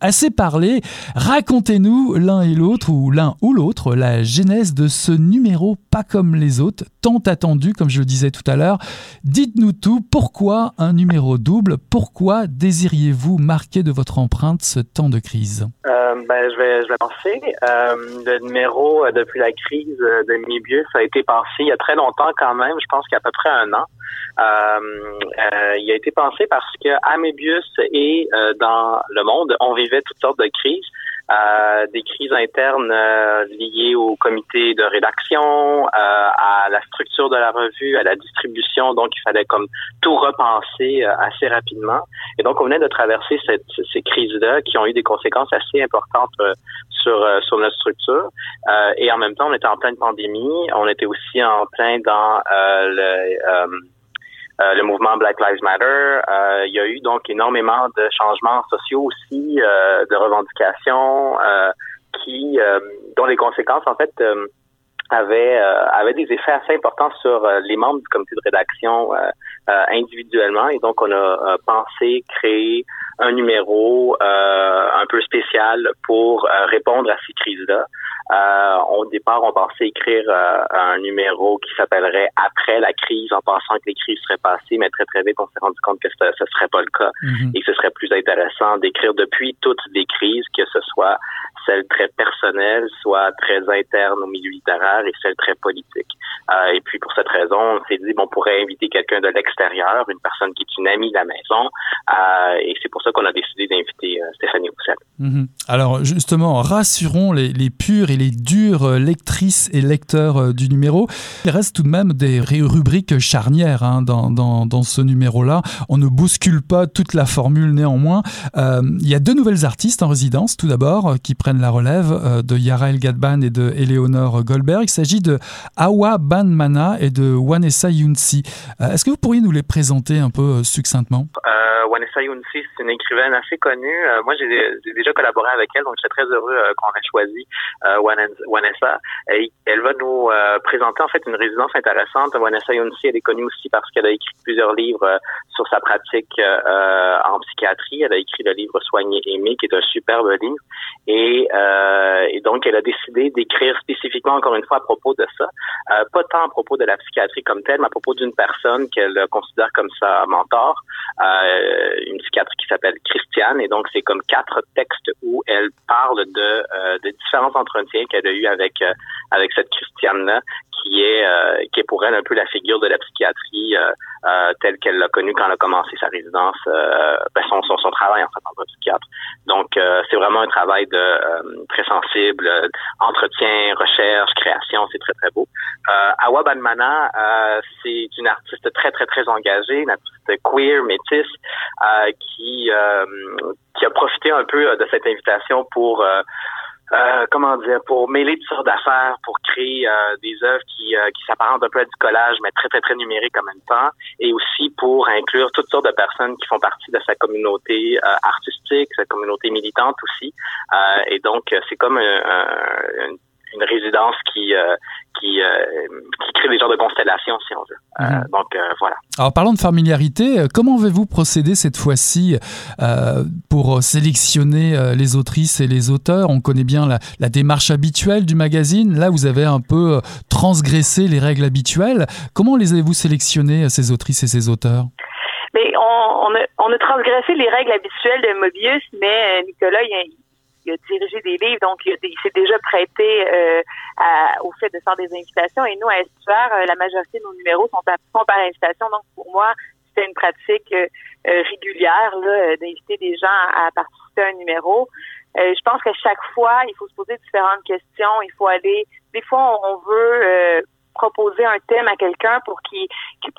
Assez parlé, racontez-nous l'un et l'autre, ou l'un ou l'autre, la genèse de ce numéro pas comme les autres, tant attendu, comme je le disais tout à l'heure. Dites-nous tout, pourquoi un numéro double? Pourquoi désiriez-vous marquer de votre empreinte ce temps de crise? Euh, ben, je, vais, je vais penser. Euh, le numéro euh, depuis la crise de Mébius a été pensé il y a très longtemps quand même, je pense qu'il y a à peu près un an. Euh, il a été pensé parce que à Mébius et dans le monde, on vivait toutes sortes de crises. Euh, des crises internes euh, liées au comité de rédaction, euh, à la structure de la revue, à la distribution. Donc, il fallait comme tout repenser assez rapidement. Et donc, on venait de traverser cette, ces crises-là qui ont eu des conséquences assez importantes sur, sur notre structure. et en même temps, on était en pleine pandémie. On était aussi en plein dans le euh, le mouvement Black Lives Matter. Euh, il y a eu donc énormément de changements sociaux aussi, euh, de revendications qui, dont les conséquences en fait avaient, avaient des effets assez importants sur les membres du comité de rédaction individuellement. Et donc on a pensé créer un numéro un peu spécial pour répondre à ces crises-là. Euh, au départ, on pensait écrire euh, un numéro qui s'appellerait Après la crise, en pensant que les crises seraient passées, mais très très vite, on s'est rendu compte que ce ne serait pas le cas mhm. et que ce serait plus intéressant d'écrire depuis toutes les crises, que ce soit celles très personnelles, soit très internes au milieu littéraire et celles très politiques. Euh, et puis pour cette raison, on s'est dit, bon, on pourrait inviter quelqu'un de l'extérieur, une personne qui est une amie de la maison, euh, et c'est pour ça qu'on a décidé d'inviter euh, Stéphanie Roussel. Mhm. Alors justement, rassurons les, les purs et les dures euh, lectrices et lecteurs euh, du numéro. Il reste tout de même des rubriques charnières hein, dans, dans, ce numéro-là. On ne bouscule pas toute la formule néanmoins. Euh, il y a deux nouvelles artistes en résidence, tout d'abord, qui prennent la relève de Yara El Gadban et de Eleonore Goldberg. Il s'agit de Awa Banmana et de Wanessa Younsi. Est-ce que vous pourriez nous les présenter un peu succinctement? Wanessa Younsi, c'est une écrivaine assez connue. moi, j'ai déjà collaboré avec elle, donc je suis très heureux qu'on ait choisi Vanessa. Et elle va nous euh, présenter en fait une résidence intéressante. Vanessa Yunsi, elle est connue aussi parce qu'elle a écrit plusieurs livres euh, sur sa pratique euh, en psychiatrie. Elle a écrit le livre Soigner aimer, qui est un superbe livre. Et donc, elle a décidé d'écrire spécifiquement, encore une fois, à propos de ça. pas tant à propos de la psychiatrie comme telle, mais à propos d'une personne qu'elle considère comme sa mentor, une psychiatre qui s'appelle Christiane. Et donc, c'est comme quatre textes où elle parle de, de différents entretiens qu'elle a eu avec euh, avec cette Christiane là qui est euh, qui est pour elle un peu la figure de la psychiatrie euh, telle qu'elle l'a connue quand elle a commencé sa résidence, ben son, son, son travail en fait en psychiatre. Donc c'est vraiment un travail de très sensible, entretien, recherche, création, c'est très très beau. Awa Banmana, c'est une artiste très très très engagée, une artiste queer, métisse, qui qui a profité un peu de cette invitation pour euh, comment dire, pour mêler toutes sortes d'affaires, pour créer euh, des œuvres qui, euh, qui s'apparentent un peu à du collage, mais très, très, très numérique en même temps, et aussi pour inclure toutes sortes de personnes qui font partie de sa communauté artistique, sa communauté militante aussi. et donc, c'est comme un, une résidence qui, euh, qui, euh, qui, crée des genres de constellations, si on veut. Euh, mhm. donc, voilà. Alors, parlant de familiarité, comment avez-vous procédé cette fois-ci pour sélectionner les autrices et les auteurs? On connaît bien la, la, démarche habituelle du magazine. Là, vous avez un peu transgressé les règles habituelles. Comment les avez-vous sélectionnés, ces autrices et ces auteurs? Mais on, on, a, on, a, transgressé les règles habituelles de Mobius, mais Nicolas, il, il a dirigé des livres, donc il, s'est déjà prêté euh, au fait de faire des invitations. Et nous, à Estuaire, euh, la majorité de nos numéros sont, par invitation. Donc, pour moi, c'était une pratique euh, régulière d'inviter des gens à, participer à un numéro. je pense qu'à chaque fois, il faut se poser différentes questions. Il faut aller. Des fois, on, veut proposer un thème à quelqu'un pour qu'il,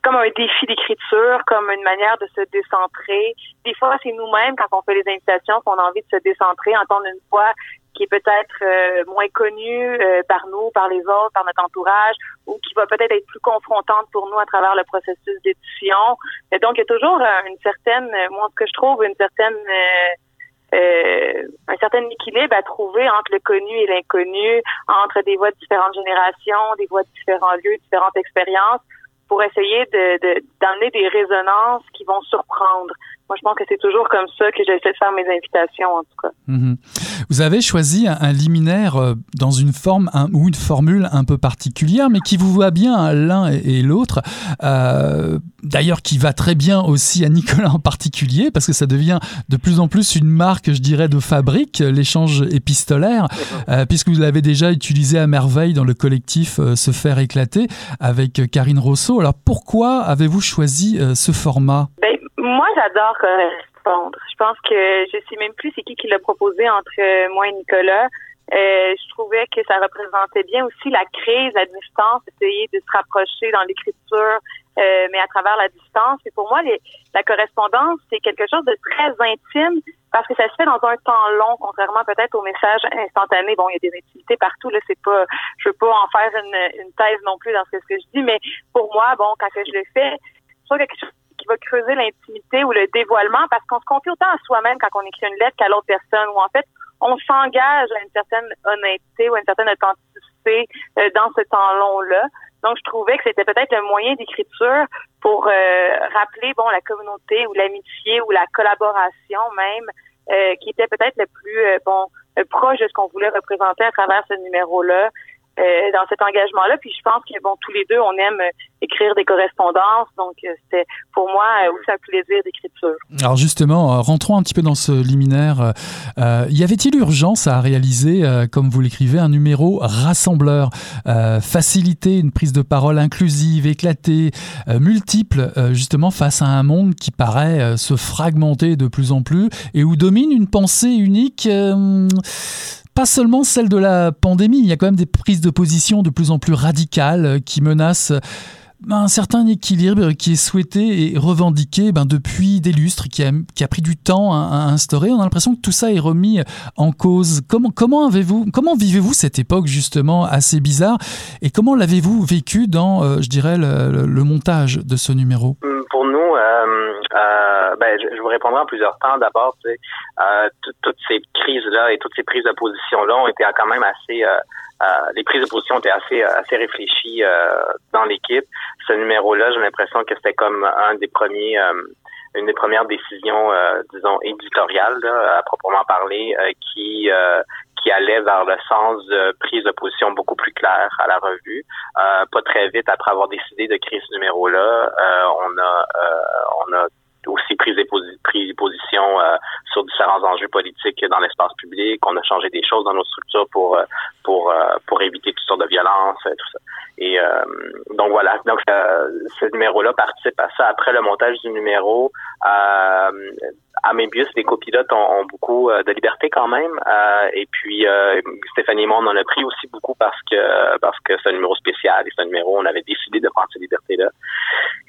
comme un défi d'écriture, comme une manière de se décentrer. Des fois, c'est nous-mêmes, quand on fait les invitations, qu'on a envie de se décentrer, entendre une voix qui est peut-être euh, moins connue euh, par nous, par les autres, par notre entourage, ou qui va peut-être être plus confrontante pour nous à travers le processus d'édition. Donc, il y a toujours euh, une certaine, moi, ce que je trouve, une certaine euh, certain équilibre à trouver entre le connu et l'inconnu, entre des voix de différentes générations, des voix de différents lieux, différentes expériences, pour essayer de d'emmener des résonances qui vont surprendre. Moi, je pense que c'est toujours comme ça que j'essaie de faire mes invitations, en tout cas. Mhm. Vous avez choisi un, liminaire euh, dans une forme ou une formule un peu particulière, mais qui vous voit bien l'un et, l'autre. Euh, d'ailleurs, qui va très bien aussi à Nicolas en particulier, parce que ça devient de plus en plus une marque, je dirais, de fabrique, l'échange épistolaire, euh, puisque vous l'avez déjà utilisé à merveille dans le collectif Se faire éclater avec Karine Rousseau. Alors, pourquoi avez-vous choisi ce format? Ben, moi, j'adore correspondre. Je pense que je sais même plus c'est qui qui l'a proposé entre moi et Nicolas. Euh, je trouvais que ça représentait bien aussi la crise, la distance, essayer de se rapprocher dans l'écriture, euh, mais à travers la distance. Et pour moi, la correspondance, c'est quelque chose de très intime parce que ça se fait dans un temps long, contrairement peut-être aux messages instantanés. Bon, il y a des activités partout. Là, c'est pas, je veux pas en faire une, une thèse non plus dans ce que je dis, mais pour moi, bon, quand je le fais, c'est quelque chose qui va creuser l'intimité ou le dévoilement parce qu'on se confie autant à soi-même quand on écrit une lettre qu'à l'autre personne ou en fait on s'engage à une certaine honnêteté ou à une certaine authenticité euh, dans ce temps long-là. Donc, je trouvais que c'était peut-être un moyen d'écriture pour euh, rappeler, bon, la communauté ou l'amitié ou la collaboration même, euh, qui était peut-être le plus, bon, proche de ce qu'on voulait représenter à travers ce numéro-là. Euh, dans cet engagement-là. Puis je pense que bon, tous les deux, on aime euh, écrire des correspondances. Donc euh, c'était pour moi aussi un plaisir d'écriture. Alors justement, rentrons un petit peu dans ce liminaire. y avait-il urgence à réaliser, comme vous l'écrivez, un numéro rassembleur, faciliter une prise de parole inclusive, éclatée, multiple, justement face à un monde qui paraît se fragmenter de plus en plus et où domine une pensée unique pas seulement celle de la pandémie, il y a quand même des prises de position de plus en plus radicales euh, qui menacent ben, un certain équilibre qui est souhaité et revendiqué ben, depuis des lustres, qui a, pris du temps à, instaurer. On a l'impression que tout ça est remis en cause. Comment, avez-vous, comment vivez-vous cette époque justement assez bizarre? Et comment l'avez-vous vécu dans, euh, je dirais, le, montage de ce numéro? Euh, ben, je, je, vous répondrai en plusieurs temps. D'abord, tu sais, euh, toutes ces crises-là et toutes ces prises de position-là ont été quand même assez... Euh, euh les prises de position étaient assez assez réfléchies euh, dans l'équipe. Ce numéro-là, j'ai l'impression que c'était comme un des premiers, une des premières décisions, disons éditoriales à proprement parler, qui qui allait vers le sens de prise de position beaucoup plus claire à la revue. Euh, pas très vite après avoir décidé de créer ce numéro-là, euh, on a on a aussi pris des, positions euh, sur différents enjeux politiques dans l'espace public. On a changé des choses dans nos structures pour euh, pour euh, pour éviter toutes sortes de violences, tout ça. Et donc voilà. Donc ce numéro-là participe à ça. Après le montage du numéro, à Mébius, les copilotes ont, beaucoup de liberté quand même. et puis Stéphanie et moi, on en a pris aussi beaucoup parce que parce que c'est un numéro spécial et c'est un numéro on avait décidé de prendre ces libertés-là.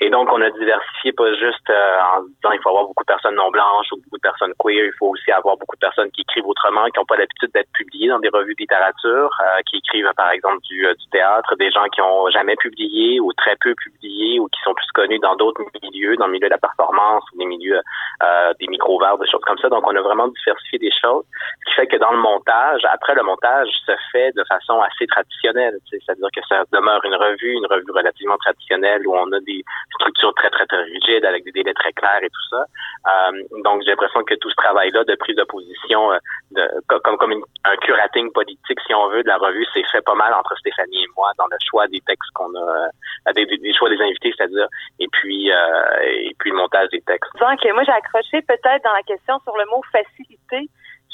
Et donc on a diversifié pas juste en disant il faut avoir beaucoup de personnes non blanches ou beaucoup de personnes queer. Il faut aussi avoir beaucoup de personnes qui écrivent autrement, qui n'ont pas l'habitude d'être publiées dans des revues de littérature, euh, qui écrivent par exemple du, euh, du théâtre, des gens qui ont jamais publié ou très peu publié ou qui sont plus connus dans d'autres milieux, dans le milieu de la performance ou des milieux euh, des micro-verts, des choses comme ça. Donc on a vraiment diversifié des choses, ce qui fait que dans le montage, après le montage se fait de façon assez traditionnelle, c'est-à-dire que ça demeure une revue, une revue relativement traditionnelle où on a des structures très très très rigides avec des délais très clairs et tout ça. Euh, donc j'ai l'impression que tout ce travail-là de prise de position, euh, comme comme un curating politique, si on veut, de la revue, c'est fait pas mal entre Stéphanie et moi dans le choix des textes qu'on a, euh, des, des, choix des invités, c'est-à-dire, et puis et puis le montage des textes. Donc moi j'ai accroché peut-être dans la question sur le mot facilité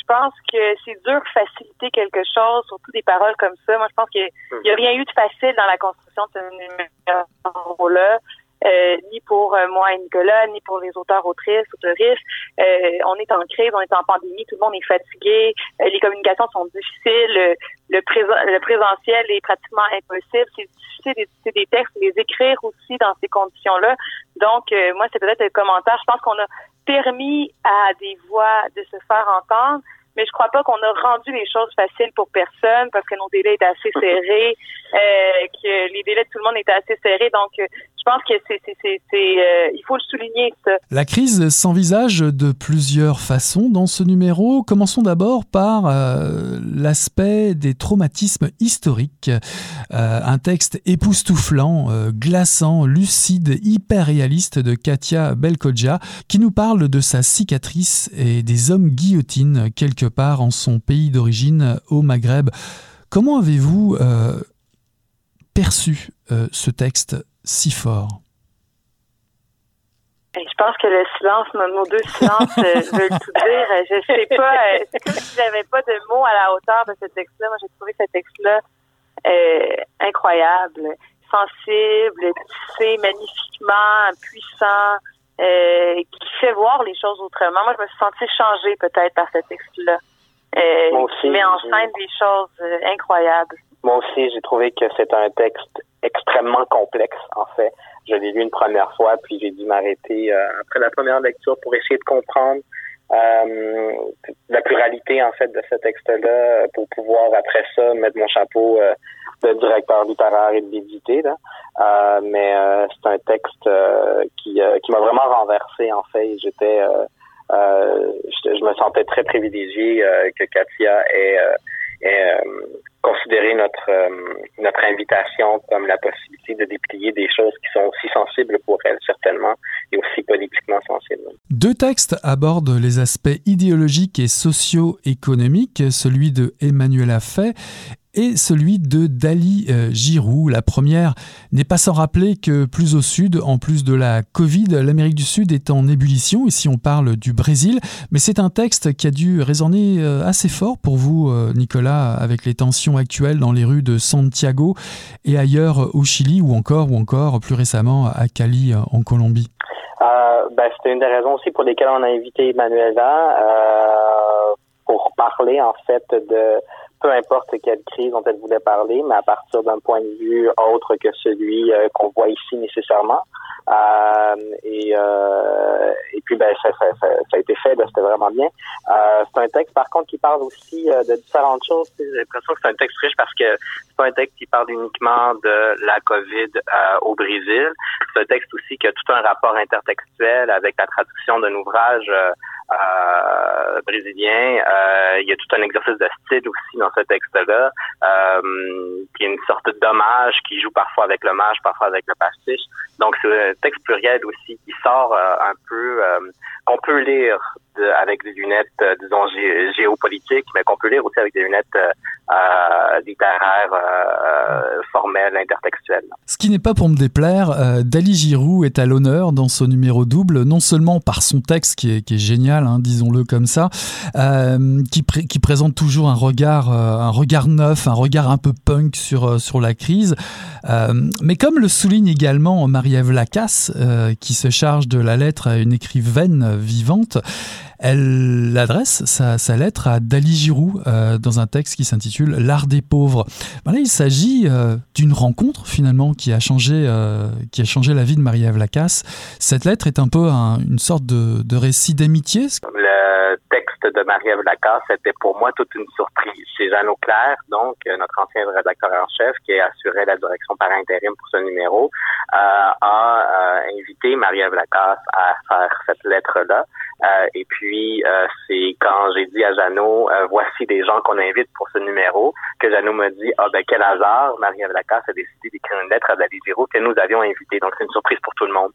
je pense que c'est dur faciliter quelque chose, surtout des paroles comme ça. Moi, je pense qu'il n'y a rien eu de facile dans la construction de ce numéro-là. Euh, ni pour euh, moi et Nicolas, ni pour les auteurs, autrices, autoristes. Euh, on est en crise, on est en pandémie, tout le monde est fatigué, les communications sont difficiles, le, le, présentiel est pratiquement impossible. C'est difficile d'éditer des textes, les écrire aussi dans ces conditions-là. Donc, moi, c'est peut-être un commentaire. Je pense qu'on a permis à des voix de se faire entendre, mais je crois pas qu'on a rendu les choses faciles pour personne parce que nos délais étaient assez serrés, euh, que les délais de tout le monde étaient assez serrés. Donc, pense que euh, faut le souligner. La crise s'envisage de plusieurs façons dans ce numéro. Commençons d'abord par euh, l'aspect des traumatismes historiques. Euh, un texte époustouflant, glaçant, lucide, hyper réaliste de Katia Belkodja qui nous parle de sa cicatrice et des hommes guillotines quelque part en son pays d'origine au Maghreb. Comment avez-vous perçu ce texte si fort? Je pense que le silence, nos deux silences euh, veulent tout dire. Je sais pas, euh, c'est comme si j'avais pas de mots à la hauteur de ce texte-là. Moi, j'ai trouvé ce texte-là euh, incroyable, sensible, tissé magnifiquement, puissant, qui fait voir les choses autrement. Moi, je me suis sentie changée peut-être par ce texte-là. qui met en scène des choses incroyables. Moi aussi, j'ai trouvé que c'est un texte extrêmement complexe, en fait. Je l'ai lu une première fois, puis j'ai dû m'arrêter euh, après la première lecture pour essayer de comprendre euh, la pluralité, en fait, de ce texte-là, pour pouvoir, après ça, mettre mon chapeau euh, de directeur littéraire et de l'éditer. Euh, mais c'est un texte qui, qui m'a vraiment renversé, en fait. J'étais... Je, me sentais très privilégié que Katia ait euh, considérer notre euh, notre invitation comme la possibilité de déplier des choses qui sont aussi sensibles pour elle certainement et aussi politiquement sensibles. Deux textes abordent les aspects idéologiques et socio-économiques, celui de Emmanuel Affay et celui de Dali euh, Giroux. La première n'est pas sans rappeler que plus au sud, en plus de la Covid, l'Amérique du Sud est en ébullition. Ici, on parle du Brésil, mais c'est un texte qui a dû résonner euh, assez fort pour vous, euh, Nicolas, avec les tensions actuelles dans les rues de Santiago et ailleurs au Chili ou encore, ou encore plus récemment à Cali en Colombie. Ben, C'était une des raisons aussi pour lesquelles on a invité Emmanuela pour parler en fait de peu importe quelle crise dont elle voulait parler, mais à partir d'un point de vue autre que celui euh, qu'on voit ici nécessairement. Euh, et, euh, et puis ben ça, ça, ça, a été fait, c'était vraiment bien. Euh, c'est un texte par contre qui parle aussi de différentes choses. J'ai l'impression que c'est un texte riche parce que c'est pas un texte qui parle uniquement de la COVID au Brésil. C'est un texte aussi qui a tout un rapport intertextuel avec la traduction d'un ouvrage euh, brésilien. Euh, il y a tout un exercice de style aussi dans ce texte-là, euh, qui est une sorte d'hommage qui joue parfois avec l'hommage, parfois avec le pastiche. Donc c'est un texte pluriel aussi qui sort un peu, qu'on peut lire avec des lunettes, disons, géopolitiques, mais qu'on peut lire aussi avec des lunettes littéraires, formelles, intertextuelles. Ce qui n'est pas pour me déplaire, Dali Giroux est à l'honneur dans ce numéro double, non seulement par son texte qui est génial, Hein, disons-le comme ça, euh, qui, présente toujours un regard, euh, un regard neuf, un regard un peu punk sur, euh, sur la crise. mais comme le souligne également Marie-Ève Lacasse, qui se charge de la lettre à une écrivaine vivante, elle adresse sa, lettre à Dali Giroux dans un texte qui s'intitule L'art des pauvres. Ben il s'agit d'une rencontre finalement qui a changé, qui a changé la vie de Marie-Ève Lacasse. Cette lettre est un peu une sorte de, de récit d'amitié le texte de Marie-Ève Lacasse était pour moi toute une surprise. C'est Jeanne Auclair, donc euh, notre ancien rédacteur en chef, qui a assuré la direction par intérim pour ce numéro, euh, a euh, invité Marie-Ève Lacasse à faire cette lettre-là. Et puis, c'est quand j'ai dit à Jeannot, voici des gens qu'on invite pour ce numéro, que Jeannot me dit, ah ben quel hasard, Marie-Ève Lacasse a décidé d'écrire une lettre à David Giraud que nous avions invité. Donc, c'est une surprise pour tout le monde.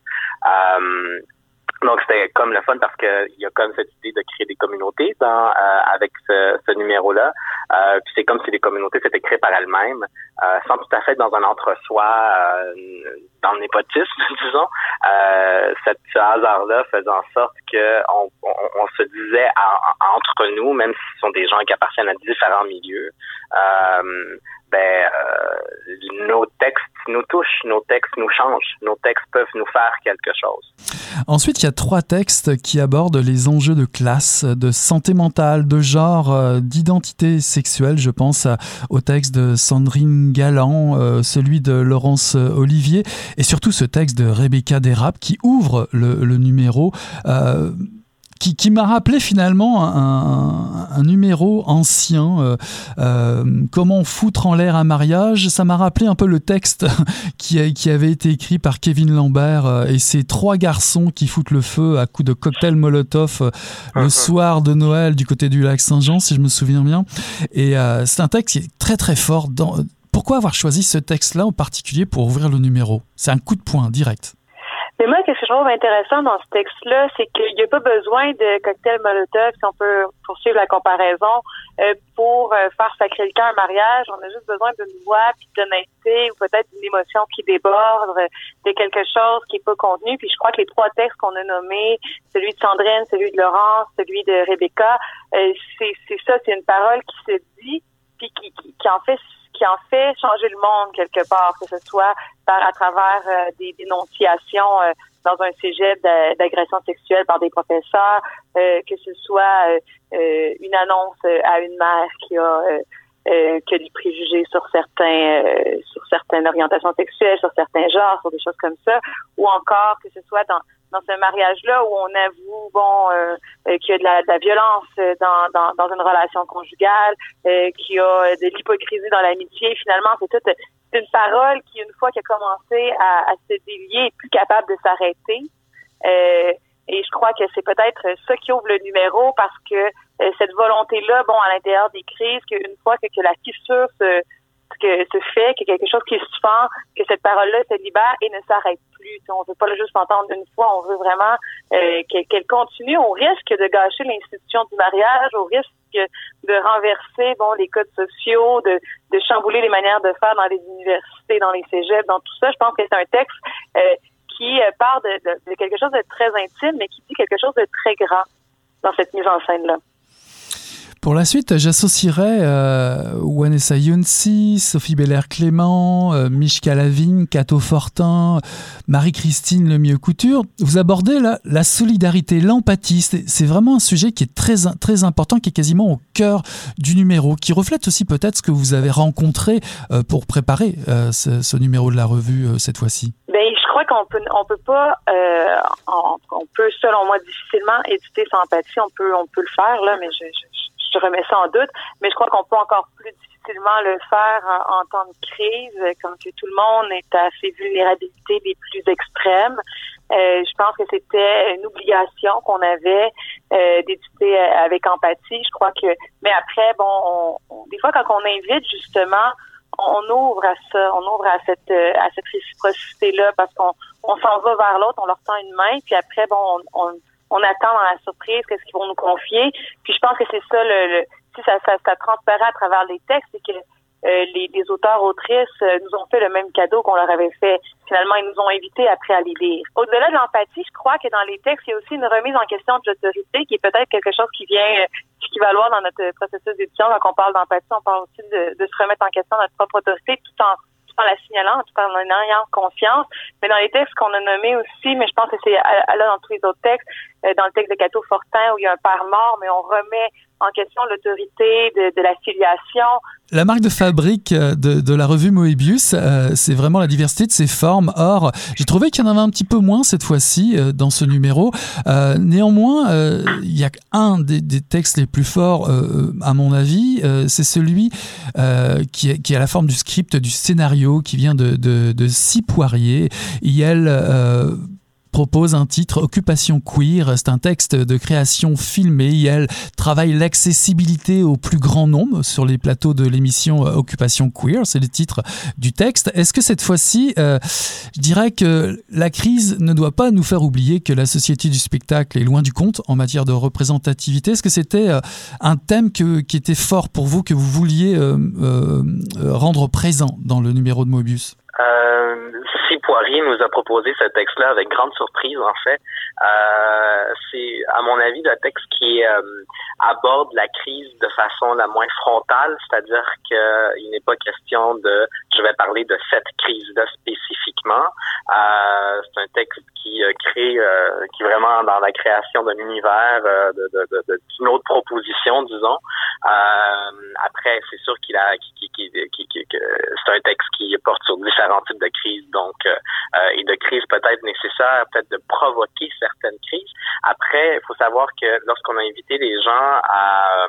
Donc c'était comme le fun parce que il y a comme cette idée de créer des communautés euh, avec ce, ce numéro-là. Euh, puis c'est comme si les communautés s'étaient créées par elles-mêmes, euh, sans tout à fait dans un entre-soi, euh, dans le népotisme, disons. Euh, cette, ce hasard-là faisait en sorte que on, on, se disait entre nous, même si ce sont des gens qui appartiennent à différents milieux, ben, euh, nos textes nous touchent, nos textes nous changent, nos textes peuvent nous faire quelque chose. Ensuite, il y a trois textes qui abordent les enjeux de classe, de santé mentale, de genre, euh, d'identité sexuelle. Je pense au texte de Sandrine Galland, euh, celui de Laurence Olivier, et surtout ce texte de Rebecca Derap qui ouvre le, le numéro. Qui, qui m'a rappelé finalement un, un numéro ancien, euh, euh, Comment foutre en l'air un mariage. Ça m'a rappelé un peu le texte qui, qui avait été écrit par Kevin Lambert euh, et ces trois garçons qui foutent le feu à coups de cocktail Molotov le soir de Noël du côté du lac Saint-Jean, si je me souviens bien. Et c'est un texte qui est très très fort. Dans... Pourquoi avoir choisi ce texte-là en particulier pour ouvrir le numéro? C'est un coup de poing direct. Mais moi, trouve intéressant dans ce texte-là, c'est qu'il n'y a pas besoin de cocktail Molotov, si on peut poursuivre la comparaison, euh, pour euh, faire sacrifier un mariage. On a juste besoin d'une voix, puis d'honnêteté, ou peut-être d'une émotion qui déborde, de quelque chose qui n'est pas contenu. Puis je crois que les trois textes qu'on a nommés, celui de Sandrine, celui de Laurence, celui de Rebecca, euh, c'est ça, c'est une parole qui se dit, puis qui, en fait qui en fait changer le monde quelque part, que ce soit par à travers euh, des dénonciations euh, dans un sujet d'agression sexuelle par des professeurs, euh, que ce soit une annonce à une mère qui a que des préjugés sur certains sur certaines orientations sexuelles, sur certains genres, sur des choses comme ça, ou encore que ce soit dans dans ce mariage-là où on avoue bon euh, euh, qu'il y a de la, de la violence euh, dans, dans, dans, une relation conjugale, euh, qu'il y a de l'hypocrisie dans l'amitié. Finalement, c'est toute une parole qui, une fois qu'elle a commencé à, se délier, est plus capable de s'arrêter. Euh, et je crois que c'est peut-être ça qui ouvre le numéro parce que cette volonté-là, bon, à l'intérieur des crises, qu'une fois que, que la fissure se que ce fait, qu'il y a quelque chose qui fend, que cette parole-là se libère et ne s'arrête plus. On ne veut pas juste entendre une fois, on veut vraiment euh, qu'elle continue. On risque de gâcher l'institution du mariage, au risque de renverser bon les codes sociaux, de, de chambouler les manières de faire dans les universités, dans les cégeps, dans tout ça. Je pense que c'est un texte euh, qui euh, part de quelque chose de très intime, mais qui dit quelque chose de très grand dans cette mise en scène-là. Pour la suite, j'associerai euh, Vanessa Yunsi, Sophie Belair-Clément, euh, Mishka Lavigne, Cato Fortin, Marie-Christine Lemieux-Couture. Vous abordez la, la solidarité, l'empathie. C'est vraiment un sujet qui est très, très important, qui est quasiment au cœur du numéro, qui reflète aussi peut-être ce que vous avez rencontré euh, pour préparer euh, ce, ce, numéro de la revue euh, cette fois-ci. Ben, je crois qu'on peut, on peut pas, euh, on, on, peut selon moi difficilement éditer sans empathie. On peut, on peut le faire là, mais je, je je remets ça en doute, mais je crois qu'on peut encore plus difficilement le faire en, temps de crise, quand que tout le monde est à ses vulnérabilités les plus extrêmes. Euh, je pense que c'était une obligation qu'on avait euh, d'éditer avec empathie. Je crois que, mais après, bon, on, des fois quand on invite justement, on ouvre à ça, on ouvre à cette à cette réciprocité là parce qu'on on s'en va vers l'autre, on leur tend une main, puis après, bon, on, on on attend dans la surprise qu'est-ce qu'ils vont nous confier. Puis je pense que c'est ça le, si ça, ça, ça transparaît à travers les textes, c'est que euh, les, les, auteurs autrices euh, nous ont fait le même cadeau qu'on leur avait fait. Finalement, ils nous ont invités après à les lire. Au-delà de l'empathie, je crois que dans les textes, il y a aussi une remise en question de l'autorité qui est peut-être quelque chose qui vient euh, qui va valoir dans notre processus d'édition. Quand on parle d'empathie, on parle aussi de, de, se remettre en question notre propre autorité tout en en la signalant, tout en ayant confiance. Mais dans les textes qu'on a nommés aussi, mais je pense que c'est là dans tous les autres textes, euh, dans le texte de Cato Fortin où il y a un père mort, mais on remet en question l'autorité de, de, la filiation. La marque de fabrique euh, de, la revue Moebius, euh, c'est vraiment la diversité de ses formes. Or, j'ai trouvé qu'il y en avait un petit peu moins cette fois-ci dans ce numéro. Néanmoins, il y a un des, textes les plus forts, à mon avis, c'est celui qui, qui a la forme du script, du scénario, qui vient de, de, de Six Poirier. Et elle propose un titre Occupation queer. C'est un texte de création filmée. Elle travaille l'accessibilité au plus grand nombre sur les plateaux de l'émission euh, Occupation queer. C'est le titre du texte. Est-ce que cette fois-ci, euh, je dirais que la crise ne doit pas nous faire oublier que la société du spectacle est loin du compte en matière de représentativité? Est-ce que c'était euh, un thème qui était fort pour vous, que vous vouliez rendre présent dans le numéro de Mobius? Poirier nous a proposé ce texte-là avec grande surprise, en fait. Euh, c'est, à mon avis, le texte qui euh, aborde la crise de façon la moins frontale, c'est-à-dire qu'il n'est pas question de, je vais parler de cette crise-là spécifiquement. Euh, c'est un texte qui euh, crée, euh, qui vraiment dans la création d'un univers, euh, de, de, de, d'une autre proposition, disons. après, c'est sûr qu'il a, c'est un texte qui porte sur différents types de crises, donc et de crises peut-être nécessaires, peut-être de provoquer certaines crises. Après, il faut savoir que lorsqu'on a invité les gens à,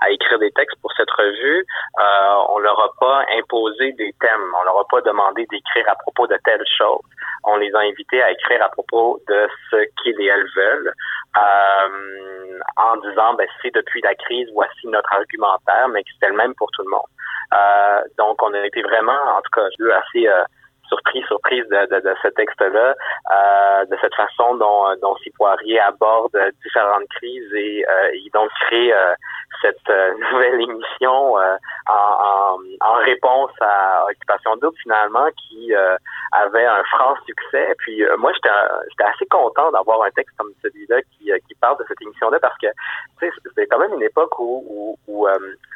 à écrire des textes pour cette revue, euh, on leur a pas imposé des thèmes, on leur a pas demandé d'écrire à propos de telle chose. On les a invités à écrire à propos de ce qu'ils et elles veulent, euh, en disant, ben, c'est depuis la crise, voici notre argumentaire, mais que c'était le même pour tout le monde. Euh, donc, on a été vraiment, en tout cas, je assez euh, surpris, surprise de, de, ce texte-là, euh, de cette façon dont, dont Poirier aborde différentes crises et euh, il donc crée euh, cette euh, nouvelle émission en, en, réponse à Occupation Double finalement qui avait un franc succès. Puis moi, j'étais j'étais assez content d'avoir un texte comme celui-là qui, qui parle de cette émission-là parce que c'était quand même une époque où, où, où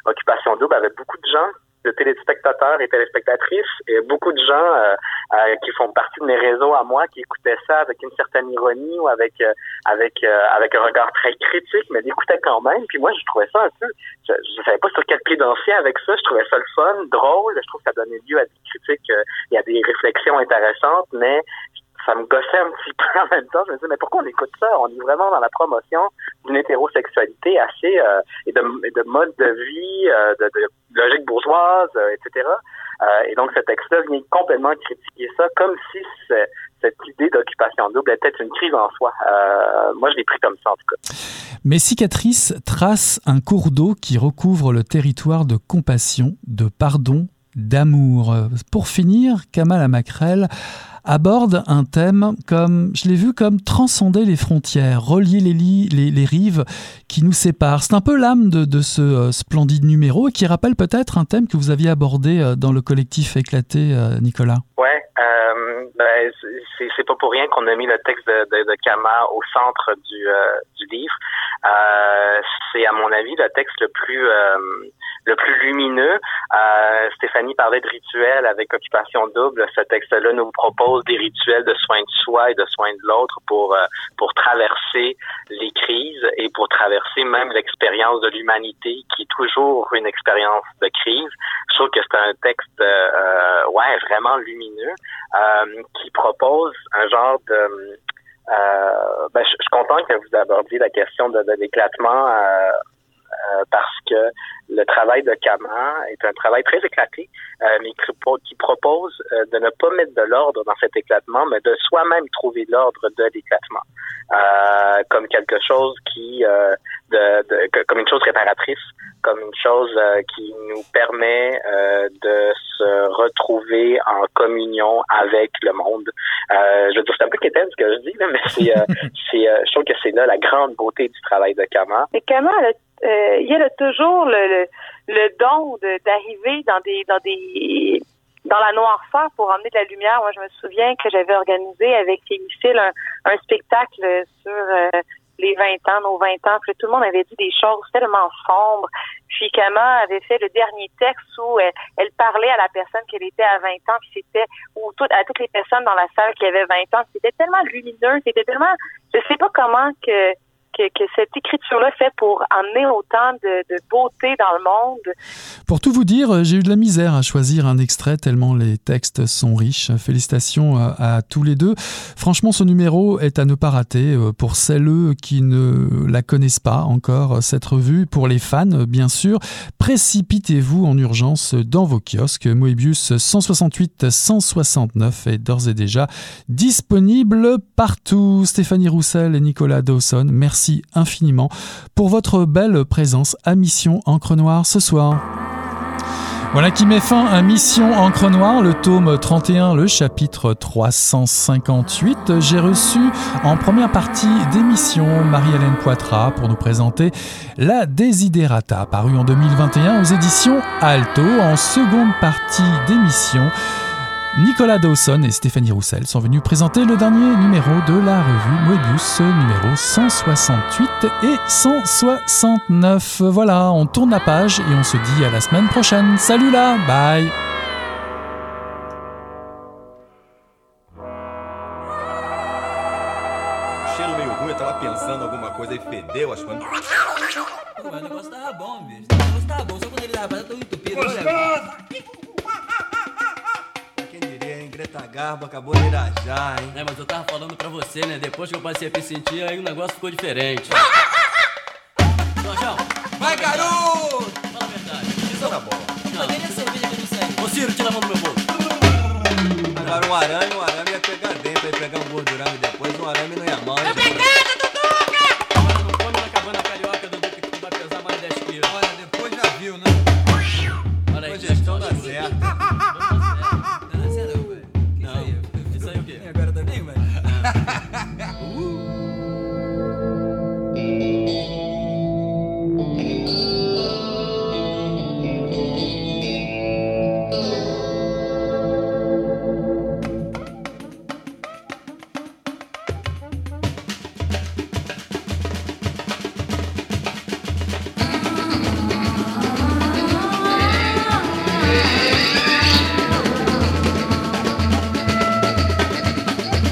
Occupation Double avait beaucoup de gens de téléspectateurs et téléspectatrices et beaucoup de gens euh, euh, qui font partie de mes réseaux à moi qui écoutaient ça avec une certaine ironie ou avec euh, avec avec un regard très critique mais l'écoutaient quand même. Puis moi je trouvais ça un peu je, je savais pas sur quel pied danser avec ça. Je trouvais ça le fun drôle. Je trouve que ça donnait lieu à des critiques il y a des réflexions intéressantes mais ça me gossait un petit peu en même temps. Je me disais, mais pourquoi on écoute ça? On est vraiment dans la promotion d'une hétérosexualité assez euh, et, de, de, mode de vie, euh, de, de, logique bourgeoise, euh, etc. et donc, ce texte-là vient complètement critiquer ça, comme si cette idée d'occupation double était une crise en soi. moi, je l'ai pris comme ça, en tout cas. Mes cicatrices tracent un cours d'eau qui recouvre le territoire de compassion, de pardon, d'amour. Pour finir, Kamal Makrel aborde un thème comme, je l'ai vu comme transcender les frontières, relier les, les, les rives qui nous séparent. C'est un peu l'âme de, ce euh, splendide numéro qui rappelle peut-être un thème que vous aviez abordé euh, dans le collectif éclaté, euh, Nicolas. Ouais, ben, c'est pas pour rien qu'on a mis le texte de, de, Kama au centre du livre. c'est à mon avis le texte le plus le plus lumineux. Euh, Stéphanie parlait de rituels avec occupation double. Ce texte-là nous propose des rituels de soins de soi et de soins de l'autre pour euh, pour traverser les crises et pour traverser même l'expérience de l'humanité qui est toujours une expérience de crise. Je trouve que c'est un texte euh, ouais vraiment lumineux euh, qui propose un genre de ben, je, suis content que vous abordiez la question de, de l'éclatement euh, parce que le travail de Kama est un travail très éclaté, euh, mais qui, propose euh, de ne pas mettre de l'ordre dans cet éclatement, mais de soi-même trouver l'ordre de l'éclatement, comme quelque chose qui, de, comme une chose réparatrice, comme une chose qui nous permet de se retrouver en communion avec le monde. je veux dire, c'est un peu quétaine ce que je dis, mais c'est, c'est, je trouve que c'est là la grande beauté du travail de Kama. Mais Kama, euh, il y a toujours le, don d'arriver dans des dans des dans la noirceur pour emmener de la lumière. Moi, je me souviens que j'avais organisé avec Félicile un, un spectacle sur euh, les 20 ans, nos 20 ans, puis tout le monde avait dit des choses tellement sombres. Puis Kama avait fait le dernier texte où elle, parlait à la personne qu'elle était à 20 ans, puis c'était ou tout, à toutes les personnes dans la salle qui avaient 20 ans, c'était tellement lumineux, c'était tellement je sais pas comment que que, cette écriture-là fait pour amener autant de, beauté dans le monde. Pour tout vous dire, j'ai eu de la misère à choisir un extrait tellement les textes sont riches. Félicitations à, tous les deux. Franchement, ce numéro est à ne pas rater euh, pour celles qui ne la connaissent pas encore, cette revue. Pour les fans, bien sûr, précipitez-vous en urgence dans vos kiosques. Moebius 168-169 est d'ores et déjà disponible partout. Stéphanie Roussel et Nicolas Dawson, merci infiniment pour votre belle présence à Mission Encre Noire ce soir. Voilà qui met fin à Mission Encre Noire, le tome 31, le chapitre 358. J'ai reçu en première partie d'émission Marie-Hélène Poitras pour nous présenter La Desiderata, paru en 2021 aux éditions Alto. En seconde partie d'émission, Nicolas Dawson et Stéphanie Roussel sont venus présenter le dernier numéro de la revue Moebius, numéro 168 et 169. Voilà, on tourne la page et on se dit à la semaine prochaine. Salut là, bye pensando alguma coisa fedeu, acho que. o negócio tava bom, bicho. O negócio tava bom, só quando ele tava tão entupido. Gostoso! Garbo acabou de irajar, hein? É, mas eu tava falando pra você, né? Depois que eu passei a me sentir, aí o negócio ficou diferente. Jorjão! Vai, garoto! Fala a verdade. Isso tá bom. Não. Cadê a cerveja que eu não sei? Ô, Ciro, tira a mão do meu bolso. Agora um arame, um arame ia pegar dentro, ia pegar um gordurame depois, um arame não